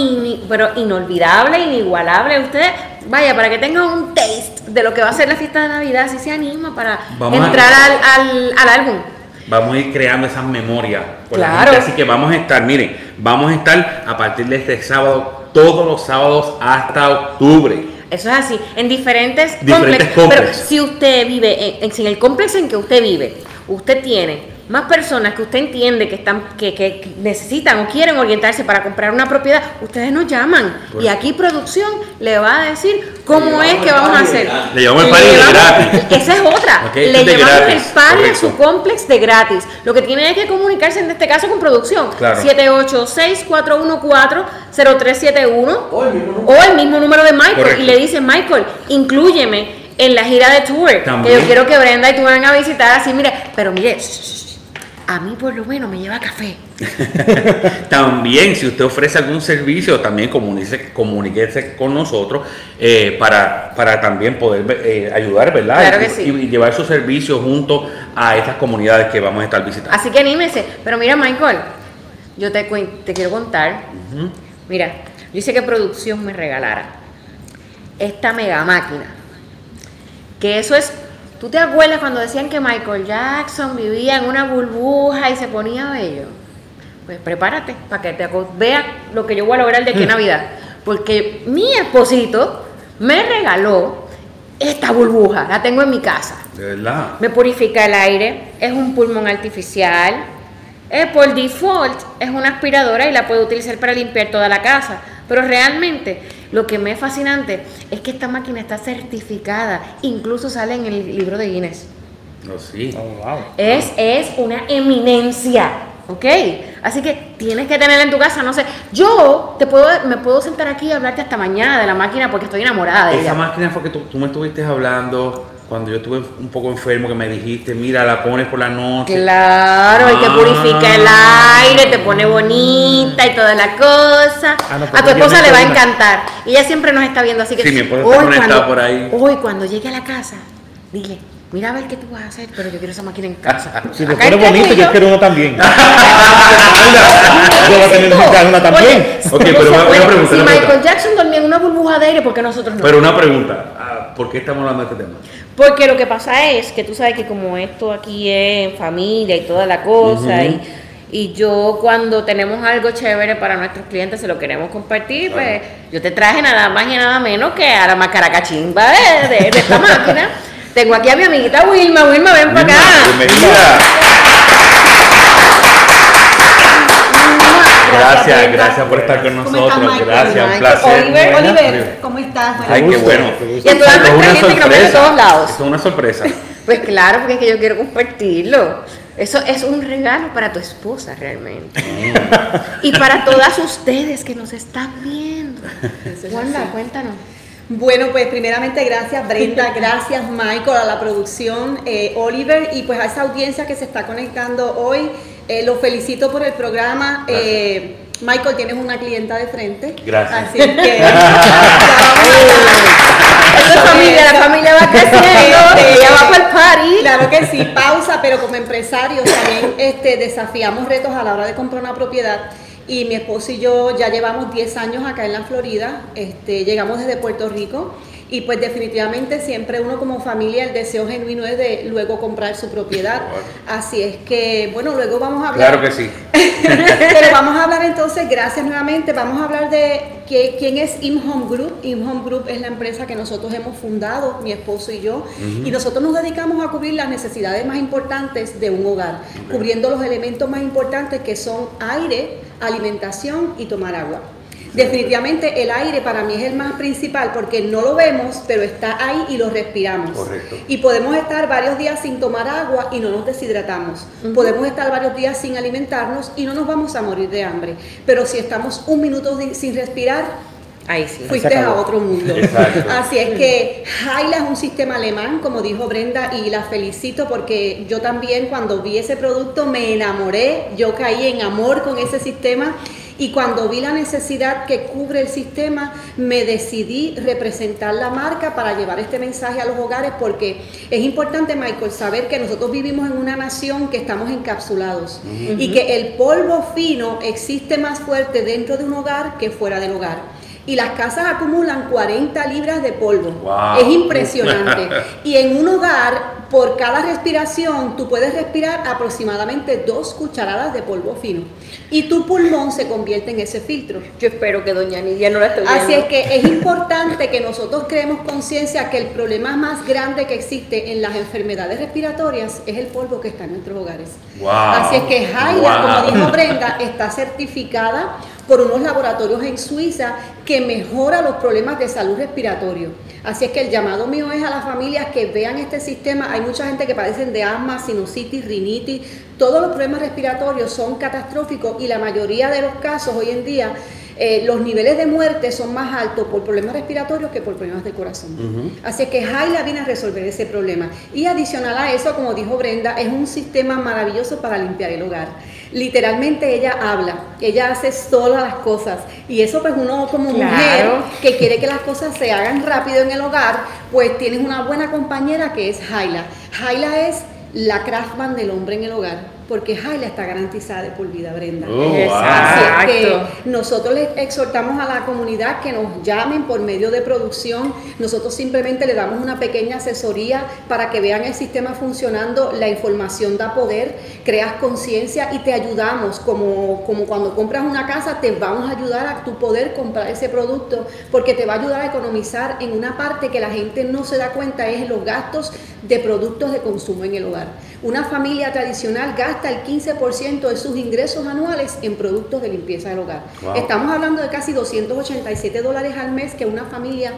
[SPEAKER 1] pero inolvidable, inigualable. Ustedes, vaya, para que tengan un taste de lo que va a ser la fiesta de Navidad, si se anima para entrar al, al álbum
[SPEAKER 2] vamos a ir creando esas memorias. claro. Así que vamos a estar, miren, vamos a estar a partir de este sábado, todos los sábados hasta octubre.
[SPEAKER 1] Eso es así, en diferentes, complejos. Pero si usted vive, en, en el complejo en que usted vive, usted tiene más personas que usted entiende que están que, que, necesitan o quieren orientarse para comprar una propiedad, ustedes nos llaman y aquí producción le va a decir cómo es que vamos a hacer.
[SPEAKER 2] Le llevamos el party de gratis.
[SPEAKER 1] Esa es otra. le llevamos el party a su complex de gratis. Lo que tiene es que comunicarse en este caso con producción. Claro. 786-414-0371 o el mismo número de Michael y le dice Michael, inclúyeme en la gira de tour. Que yo quiero que Brenda y tú vengan a visitar así, mire, pero mire, a mí por lo menos me lleva café. *laughs*
[SPEAKER 2] también, si usted ofrece algún servicio, también comuníquese, comuníquese con nosotros eh, para, para también poder eh, ayudar, ¿verdad?
[SPEAKER 1] Claro que y,
[SPEAKER 2] y, llevar su servicio junto a estas comunidades que vamos a estar visitando.
[SPEAKER 1] Así que anímese. Pero mira, Michael, yo te, te quiero contar. Mira, yo hice que producción me regalara esta mega máquina. Que eso es ¿Tú te acuerdas cuando decían que Michael Jackson vivía en una burbuja y se ponía bello? Pues prepárate para que te veas lo que yo voy a lograr de aquí a. *laughs* Navidad. Porque mi esposito me regaló esta burbuja, la tengo en mi casa.
[SPEAKER 2] De verdad.
[SPEAKER 1] Me purifica el aire, es un pulmón artificial. Eh, por default es una aspiradora y la puedo utilizar para limpiar toda la casa. Pero realmente lo que me es fascinante es que esta máquina está certificada, incluso sale en el libro de Guinness.
[SPEAKER 2] Oh, sí.
[SPEAKER 1] Oh, es, es una eminencia. ¿ok? Así que tienes que tenerla en tu casa, no sé. Yo te puedo, me puedo sentar aquí y hablarte hasta mañana de la máquina porque estoy enamorada de
[SPEAKER 2] ella. Esa máquina fue que tú, tú me estuviste hablando cuando yo estuve un poco enfermo, que me dijiste, mira, la pones por la noche.
[SPEAKER 1] Claro, y te purifica el ah. aire, te pone bonita y toda la cosa. Ah, a tu esposa le va a encantar. Y ella siempre nos está viendo, así que...
[SPEAKER 2] Sí, mi esposa está conectada por ahí.
[SPEAKER 1] Hoy, cuando llegue a la casa, dile, mira a ver qué tú vas a hacer, pero yo quiero esa máquina en casa.
[SPEAKER 3] Si te pone bonito, yo quiero uno también. *laughs* yo voy a tener una también.
[SPEAKER 1] ok, pero una, pregunta. Si Michael Jackson dormía en una burbuja de aire, ¿por qué nosotros no?
[SPEAKER 2] Pero una pregunta, ah, ¿por qué estamos hablando de este tema?
[SPEAKER 1] Porque lo que pasa es que tú sabes que como esto aquí es familia y toda la cosa, y, y, yo cuando tenemos algo chévere para nuestros clientes se lo queremos compartir, pues yo te traje nada más y nada menos que a la macaracachimba de, de, de esta máquina. *laughs* Tengo aquí a mi amiguita Wilma. Wilma, ven para acá.
[SPEAKER 2] Gracias, gracias por estar con nosotros. Gracias, un placer.
[SPEAKER 1] Oliver, Oliver, ¿cómo estás?
[SPEAKER 2] Ay, qué bueno.
[SPEAKER 1] Y a toda nuestra gente que nos ve de todos lados.
[SPEAKER 2] Es una sorpresa.
[SPEAKER 1] Pues claro, porque es que yo quiero compartirlo. Eso es un regalo para tu esposa realmente. y para todas ustedes que nos están viendo. Wanda, cuéntanos.
[SPEAKER 4] Bueno, pues primeramente gracias Brenda, *laughs* gracias Michael, a la producción, eh, Oliver y pues a esa audiencia que se está conectando hoy. Eh, los felicito por el programa. Eh, Michael, tienes una clienta de frente.
[SPEAKER 2] Gracias.
[SPEAKER 4] Así que *laughs*
[SPEAKER 1] familia, la familia va creciendo, ella va para el party.
[SPEAKER 4] Claro que sí, pausa, pero como empresarios también este, desafiamos retos a la hora de comprar una propiedad. Y mi esposo y yo ya llevamos 10 años acá en la Florida, este, llegamos desde Puerto Rico y pues definitivamente siempre uno como familia el deseo genuino es de luego comprar su propiedad. Así es que, bueno, luego vamos a hablar.
[SPEAKER 2] Claro que sí. *laughs*
[SPEAKER 4] Pero vamos a hablar entonces, gracias nuevamente, vamos a hablar de quién es ImHome Group. ImHome Group es la empresa que nosotros hemos fundado, mi esposo y yo, y nosotros nos dedicamos a cubrir las necesidades más importantes de un hogar, cubriendo los elementos más importantes que son aire, alimentación y tomar agua. Definitivamente el aire para mí es el más principal porque no lo vemos, pero está ahí y lo respiramos.
[SPEAKER 2] Correcto.
[SPEAKER 4] Y podemos estar varios días sin tomar agua y no nos deshidratamos. Podemos estar varios días sin alimentarnos y no nos vamos a morir de hambre. Pero si estamos un minuto sin respirar,
[SPEAKER 1] Ahí sí.
[SPEAKER 4] fuiste a otro mundo.
[SPEAKER 2] Exacto.
[SPEAKER 4] Así es que Haila es un sistema alemán, como dijo Brenda, y la felicito porque yo también cuando vi ese producto me enamoré, yo caí en amor con ese sistema y cuando vi la necesidad que cubre el sistema, me decidí representar la marca para llevar este mensaje a los hogares porque es importante, Michael, saber que nosotros vivimos en una nación que estamos encapsulados y que el polvo fino existe más fuerte dentro de un hogar que fuera del hogar. Y las casas acumulan 40 libras de polvo.
[SPEAKER 2] Wow.
[SPEAKER 4] Es impresionante. *laughs* y en un hogar, por cada respiración, tú puedes respirar aproximadamente dos cucharadas de polvo fino. Y tu pulmón se convierte en ese filtro.
[SPEAKER 1] Yo espero que doña Nidia no la esté viendo.
[SPEAKER 4] Así es que es importante que nosotros creemos conciencia que el problema más grande que existe en las enfermedades respiratorias es el polvo que está en nuestros hogares.
[SPEAKER 2] Wow.
[SPEAKER 4] Así es que Jaila,
[SPEAKER 2] Wow.
[SPEAKER 4] como dijo Brenda, está certificada por unos laboratorios en Suiza que mejora los problemas de salud respiratorio. Así es que el llamado mío es a las familias que vean este sistema. Hay mucha gente que padecen de asma, sinusitis, rinitis. Todos los problemas respiratorios son catastróficos y la mayoría de los casos hoy en día eh, los niveles de muerte son más altos por problemas respiratorios que por problemas del corazón. Así es que Jaila viene a resolver ese problema. Y adicional a eso, como dijo Brenda, es un sistema maravilloso para limpiar el hogar. Literalmente ella habla, ella hace sola las cosas. Y eso pues uno como
[SPEAKER 1] Claro.
[SPEAKER 4] mujer que quiere que las cosas se hagan rápido en el hogar, pues tienes una buena compañera que es Jaila. Jaila es la Craftman del hombre en el hogar. Porque Jaila está garantizada de por vida, Brenda.
[SPEAKER 2] Oh.
[SPEAKER 4] Así es que
[SPEAKER 1] Exacto.
[SPEAKER 4] nosotros les exhortamos a la comunidad que nos llamen por medio de producción. Nosotros simplemente le damos una pequeña asesoría para que vean el sistema funcionando. La información da poder, creas conciencia y te ayudamos. Como, como cuando compras una casa, te vamos a ayudar a tu poder comprar ese producto porque te va a ayudar a economizar en una parte que la gente no se da cuenta, es los gastos de productos de consumo en el hogar. Una familia tradicional gasta el 15% de sus ingresos anuales en productos de limpieza del hogar.
[SPEAKER 2] Wow.
[SPEAKER 4] Estamos hablando de casi 287 dólares al mes que una familia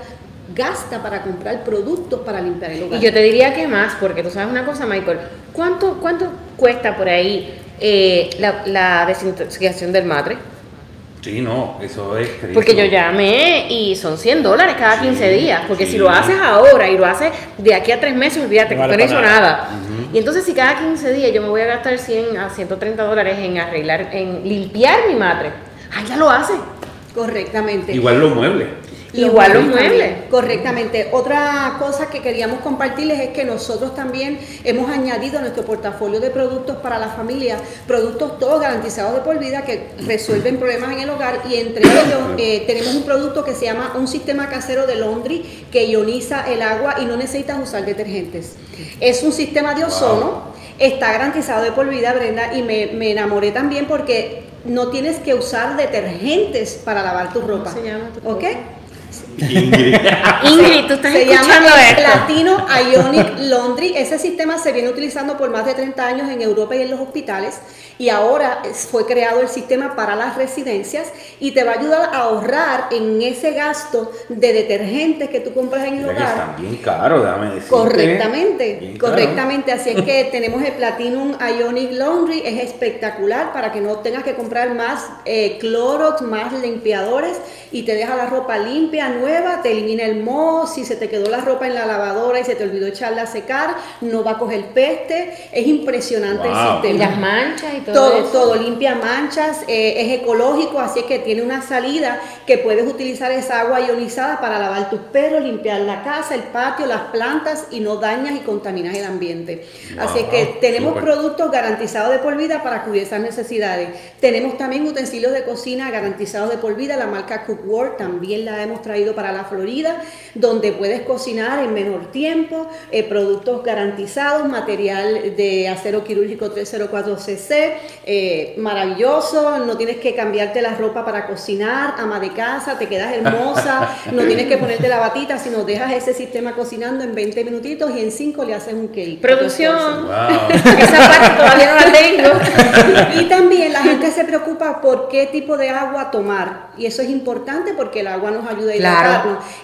[SPEAKER 4] gasta para comprar productos para limpiar el hogar.
[SPEAKER 1] Y yo te diría que más, porque tú sabes una cosa, Michael, ¿cuánto, cuánto cuesta por ahí eh, la, la desintoxicación del matre?
[SPEAKER 2] Sí, no, eso es carísimo.
[SPEAKER 1] Porque yo llamé y son 100 dólares cada 15 días. Porque si lo haces ahora y lo haces de aquí a tres meses, olvídate,
[SPEAKER 3] No
[SPEAKER 1] que
[SPEAKER 3] vale
[SPEAKER 1] no hizo
[SPEAKER 3] nada.
[SPEAKER 1] nada. Y entonces, si cada 15 días yo me voy a gastar 100 a 130 dólares en arreglar, en limpiar mi matre, ay, ya lo hace.
[SPEAKER 4] Correctamente.
[SPEAKER 2] Igual los muebles.
[SPEAKER 1] Igual los muebles.
[SPEAKER 4] Correctamente. Otra cosa que queríamos compartirles es que nosotros también hemos añadido a nuestro portafolio de productos para la familia, productos todos garantizados de por vida que resuelven problemas en el hogar y entre ellos *coughs* eh, tenemos un producto que se llama un sistema casero de laundry que ioniza el agua y no necesitas usar detergentes. Es un sistema de ozono, está garantizado de por vida, Brenda, y me, me enamoré también porque no tienes que usar detergentes para lavar tu ropa.
[SPEAKER 1] se llama tu
[SPEAKER 4] ¿Ok?
[SPEAKER 2] Ingrid. *laughs*
[SPEAKER 1] Ingrid, tú estás
[SPEAKER 4] se
[SPEAKER 1] escuchando
[SPEAKER 4] llama
[SPEAKER 1] esto.
[SPEAKER 4] Latino Ionic Laundry. Ese sistema se viene utilizando por más de 30 años en Europa y en los hospitales y ahora fue creado el sistema para las residencias y te va a ayudar a ahorrar en ese gasto de detergentes que tú compras en el
[SPEAKER 2] Mira que
[SPEAKER 4] hogar.
[SPEAKER 2] están bien caros, déjame decirte.
[SPEAKER 4] Correctamente,
[SPEAKER 2] Bien caro.
[SPEAKER 4] correctamente. Así es que *laughs* tenemos el Platinum Ionic Laundry, es espectacular para que no tengas que comprar más eh, Clorox, más limpiadores y te deja la ropa limpia, nueva, te elimina el moho, si se te quedó la ropa en la lavadora y se te olvidó echarla a secar, no va a coger peste, es impresionante
[SPEAKER 2] Wow.
[SPEAKER 4] el
[SPEAKER 1] Y
[SPEAKER 4] sistema.
[SPEAKER 1] las manchas y todo,
[SPEAKER 4] Todo,
[SPEAKER 1] eso.
[SPEAKER 4] todo limpia manchas, eh, es ecológico, así es que tiene una salida que puedes utilizar esa agua ionizada para lavar tus perros, limpiar la casa, el patio, las plantas y no dañas y contaminas el ambiente. así es que tenemos productos garantizados de por vida para cubrir esas necesidades. Tenemos también utensilios de cocina garantizados de por vida, la marca Cookware también la hemos traído para la Florida, donde puedes cocinar en menor tiempo, eh, productos garantizados, material de acero quirúrgico 304cc, eh, maravilloso, no tienes que cambiarte la ropa para cocinar, ama de casa, te quedas hermosa, *laughs* no tienes que ponerte la batita, sino dejas ese sistema cocinando en 20 minutitos y en 5 le haces un cake.
[SPEAKER 1] Producción.
[SPEAKER 2] Wow. *laughs*
[SPEAKER 1] Esa parte todavía no la tengo. *laughs*
[SPEAKER 4] Y también la gente se preocupa por qué tipo de agua tomar. Y eso es importante porque el agua nos ayuda a
[SPEAKER 1] Claro,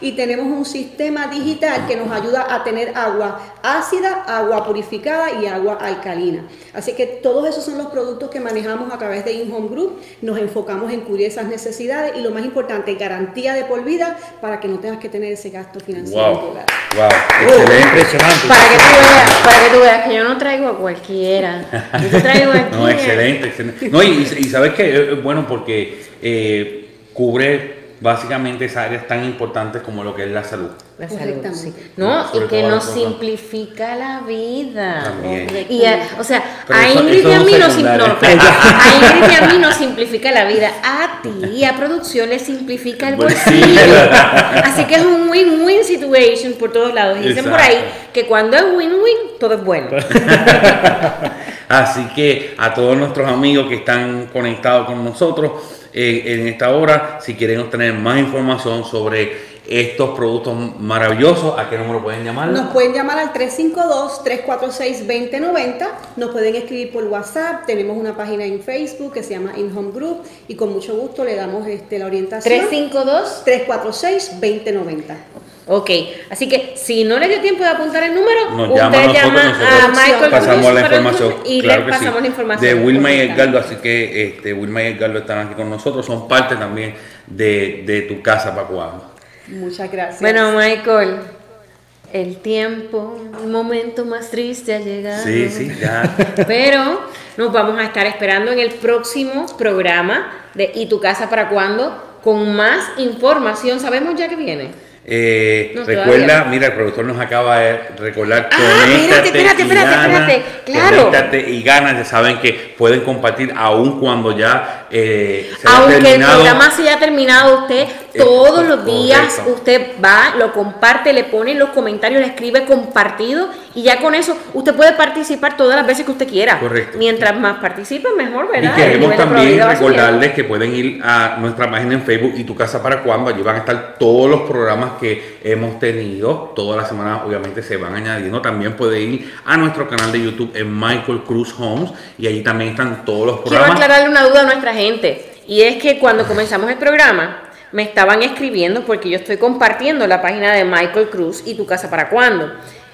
[SPEAKER 4] Y tenemos un sistema digital que nos ayuda a tener agua ácida, agua purificada y agua alcalina. Así que todos esos son los productos que manejamos a través de InHome Group. Nos enfocamos en cubrir esas necesidades y lo más importante, garantía de por vida para que no tengas que tener ese gasto financiero hogar.
[SPEAKER 2] Wow, excelente.
[SPEAKER 3] Impresionante.
[SPEAKER 1] Para que tú veas, para que tú veas que yo no traigo a cualquiera. Yo te traigo a *laughs*
[SPEAKER 2] No, excelente, excelente. No, y, y sabes que es bueno porque eh, cubre básicamente esas áreas tan importantes como lo que es la salud.
[SPEAKER 1] La salud, sí. No, y que nos simplifica la vida.
[SPEAKER 2] También.
[SPEAKER 1] Y a- o sea,
[SPEAKER 2] Pero
[SPEAKER 1] a Ingrid
[SPEAKER 2] eso
[SPEAKER 1] y a mí nos *laughs* a Ingrid y a mí nos simplifica la vida. A ti y a producción le simplifica el
[SPEAKER 2] Bolsillo.
[SPEAKER 1] bolsillo. Así que es un win-win situation por todos lados. Y dicen por ahí que cuando es win-win, todo es bueno. *laughs*
[SPEAKER 2] Así que a todos nuestros amigos que están conectados con nosotros en esta hora, si quieren obtener más información sobre estos productos maravillosos, ¿a qué número pueden llamar?
[SPEAKER 4] Nos pueden llamar al 352-346-2090, nos pueden escribir por WhatsApp, tenemos una página en Facebook que se llama InHome Group y con mucho gusto le damos este, la orientación.
[SPEAKER 1] 352
[SPEAKER 4] 346-2090.
[SPEAKER 1] Ok, así que si no le dio tiempo de apuntar el número,
[SPEAKER 2] Nos
[SPEAKER 1] usted
[SPEAKER 2] llama
[SPEAKER 1] llama a
[SPEAKER 2] nosotros
[SPEAKER 1] Michael
[SPEAKER 2] pasamos
[SPEAKER 1] Cruz
[SPEAKER 2] la
[SPEAKER 1] para el
[SPEAKER 2] información.
[SPEAKER 1] grupo y
[SPEAKER 2] claro
[SPEAKER 1] pasamos
[SPEAKER 2] sí.
[SPEAKER 1] la información.
[SPEAKER 2] De Wilma y. Edgardo, así que este, Wilma y Edgardo están aquí con nosotros, son parte también de, de tu casa, Pacuamo.
[SPEAKER 4] Muchas gracias.
[SPEAKER 1] Bueno, Michael, el tiempo, el momento más triste ha llegado.
[SPEAKER 2] Sí, sí, ya. *laughs*
[SPEAKER 1] Pero nos vamos a estar esperando en el próximo programa de ¿Y tu casa para cuándo? Con más información. ¿Sabemos ya que viene?
[SPEAKER 2] Eh,
[SPEAKER 1] No,
[SPEAKER 2] recuerda,
[SPEAKER 1] todavía.
[SPEAKER 2] mira, el productor nos acaba de recordar.
[SPEAKER 1] Ah,
[SPEAKER 2] conéctate
[SPEAKER 1] espérate, espérate,
[SPEAKER 2] y
[SPEAKER 1] espérate,
[SPEAKER 2] gana,
[SPEAKER 1] espérate, claro.
[SPEAKER 2] Conéctate y gana. Ya saben que pueden compartir aún cuando ya eh,
[SPEAKER 1] Aunque el programa se haya terminado, usted todos
[SPEAKER 2] es
[SPEAKER 1] los días,
[SPEAKER 2] correcto.
[SPEAKER 1] usted va, lo comparte, le pone en los comentarios, le escribe compartido y ya con eso usted puede participar todas las veces que usted quiera.
[SPEAKER 2] Correcto.
[SPEAKER 1] Mientras más participe, mejor,
[SPEAKER 2] Y
[SPEAKER 1] ¿verdad? El
[SPEAKER 2] queremos también recordarles que pueden ir a nuestra página en Facebook y tu casa para cuando allí van a estar todos los programas que hemos tenido. Todas las semanas obviamente se van añadiendo. También puede ir a nuestro canal de YouTube en Michael Cruz Homes y allí también están todos los
[SPEAKER 1] Quiero
[SPEAKER 2] programas.
[SPEAKER 1] aclararle una duda a nuestra gente y es que cuando comenzamos el programa me estaban escribiendo porque yo estoy compartiendo la página de Michael Cruz y tu casa para cuándo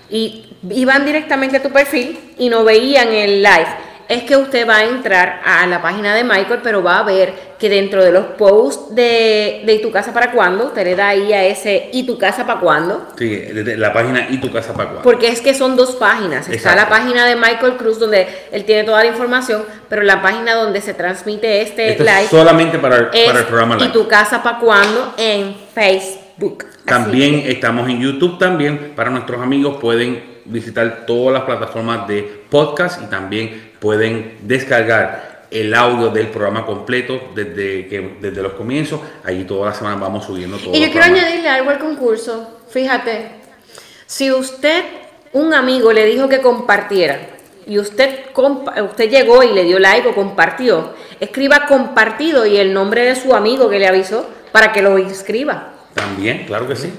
[SPEAKER 1] y iban directamente a tu perfil y no veían el live. Es que usted va a entrar a la página de Michael, pero va a ver que dentro de los posts de, de ¿Y tu casa para cuándo? Usted le da ahí a ese ¿Y tu casa para cuándo?
[SPEAKER 2] Sí, la página y tu casa para cuando.
[SPEAKER 1] Porque es que son dos páginas. Está la página de Michael Cruz donde él tiene toda la información, pero la página donde se transmite este
[SPEAKER 2] Esto
[SPEAKER 1] live
[SPEAKER 2] es solamente para, el-
[SPEAKER 1] es
[SPEAKER 2] para el programa
[SPEAKER 1] ¿Y
[SPEAKER 2] live.
[SPEAKER 1] tu casa para cuándo? en Facebook.
[SPEAKER 2] También
[SPEAKER 1] que-
[SPEAKER 2] estamos en YouTube también. Para nuestros amigos pueden visitar todas las plataformas de podcast y también pueden descargar el audio del programa completo desde, que, desde los comienzos. Allí todas las semanas vamos subiendo todo.
[SPEAKER 1] Y yo quiero añadirle algo al concurso. Fíjate, si usted, un amigo le dijo que compartiera y usted, compa- usted llegó y le dio like o compartió, escriba compartido y el nombre de su amigo que le avisó para que lo inscriba.
[SPEAKER 2] También, claro que sí.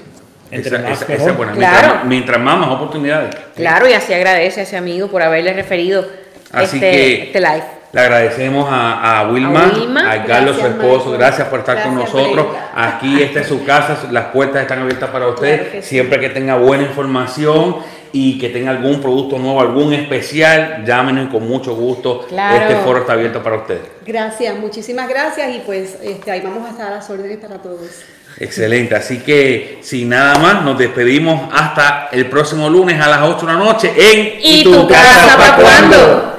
[SPEAKER 3] Entre
[SPEAKER 2] Esa,
[SPEAKER 3] más
[SPEAKER 2] esa- esa es buena.
[SPEAKER 1] Claro.
[SPEAKER 2] Mientras, mientras más, más oportunidades.
[SPEAKER 1] Claro, y así agradece a ese amigo por haberle referido
[SPEAKER 2] Así
[SPEAKER 1] este,
[SPEAKER 2] que
[SPEAKER 1] este live.
[SPEAKER 2] le agradecemos a, a Wilma,
[SPEAKER 1] A.
[SPEAKER 2] Carlos, su esposo, gracias por estar con nosotros. Aquí esta es su casa, las puertas están abiertas para usted.
[SPEAKER 4] Claro que sí.
[SPEAKER 2] Siempre que tenga buena información y que tenga algún producto nuevo, algún especial, llámenos con mucho gusto.
[SPEAKER 1] Claro.
[SPEAKER 2] Este foro está abierto para usted.
[SPEAKER 4] Gracias, muchísimas gracias y pues este, ahí vamos a estar a las órdenes para todos.
[SPEAKER 2] Excelente, así que sin nada más, nos despedimos hasta el próximo lunes a las 8 de la noche en
[SPEAKER 1] ¿Y tu casa pa' cuándo?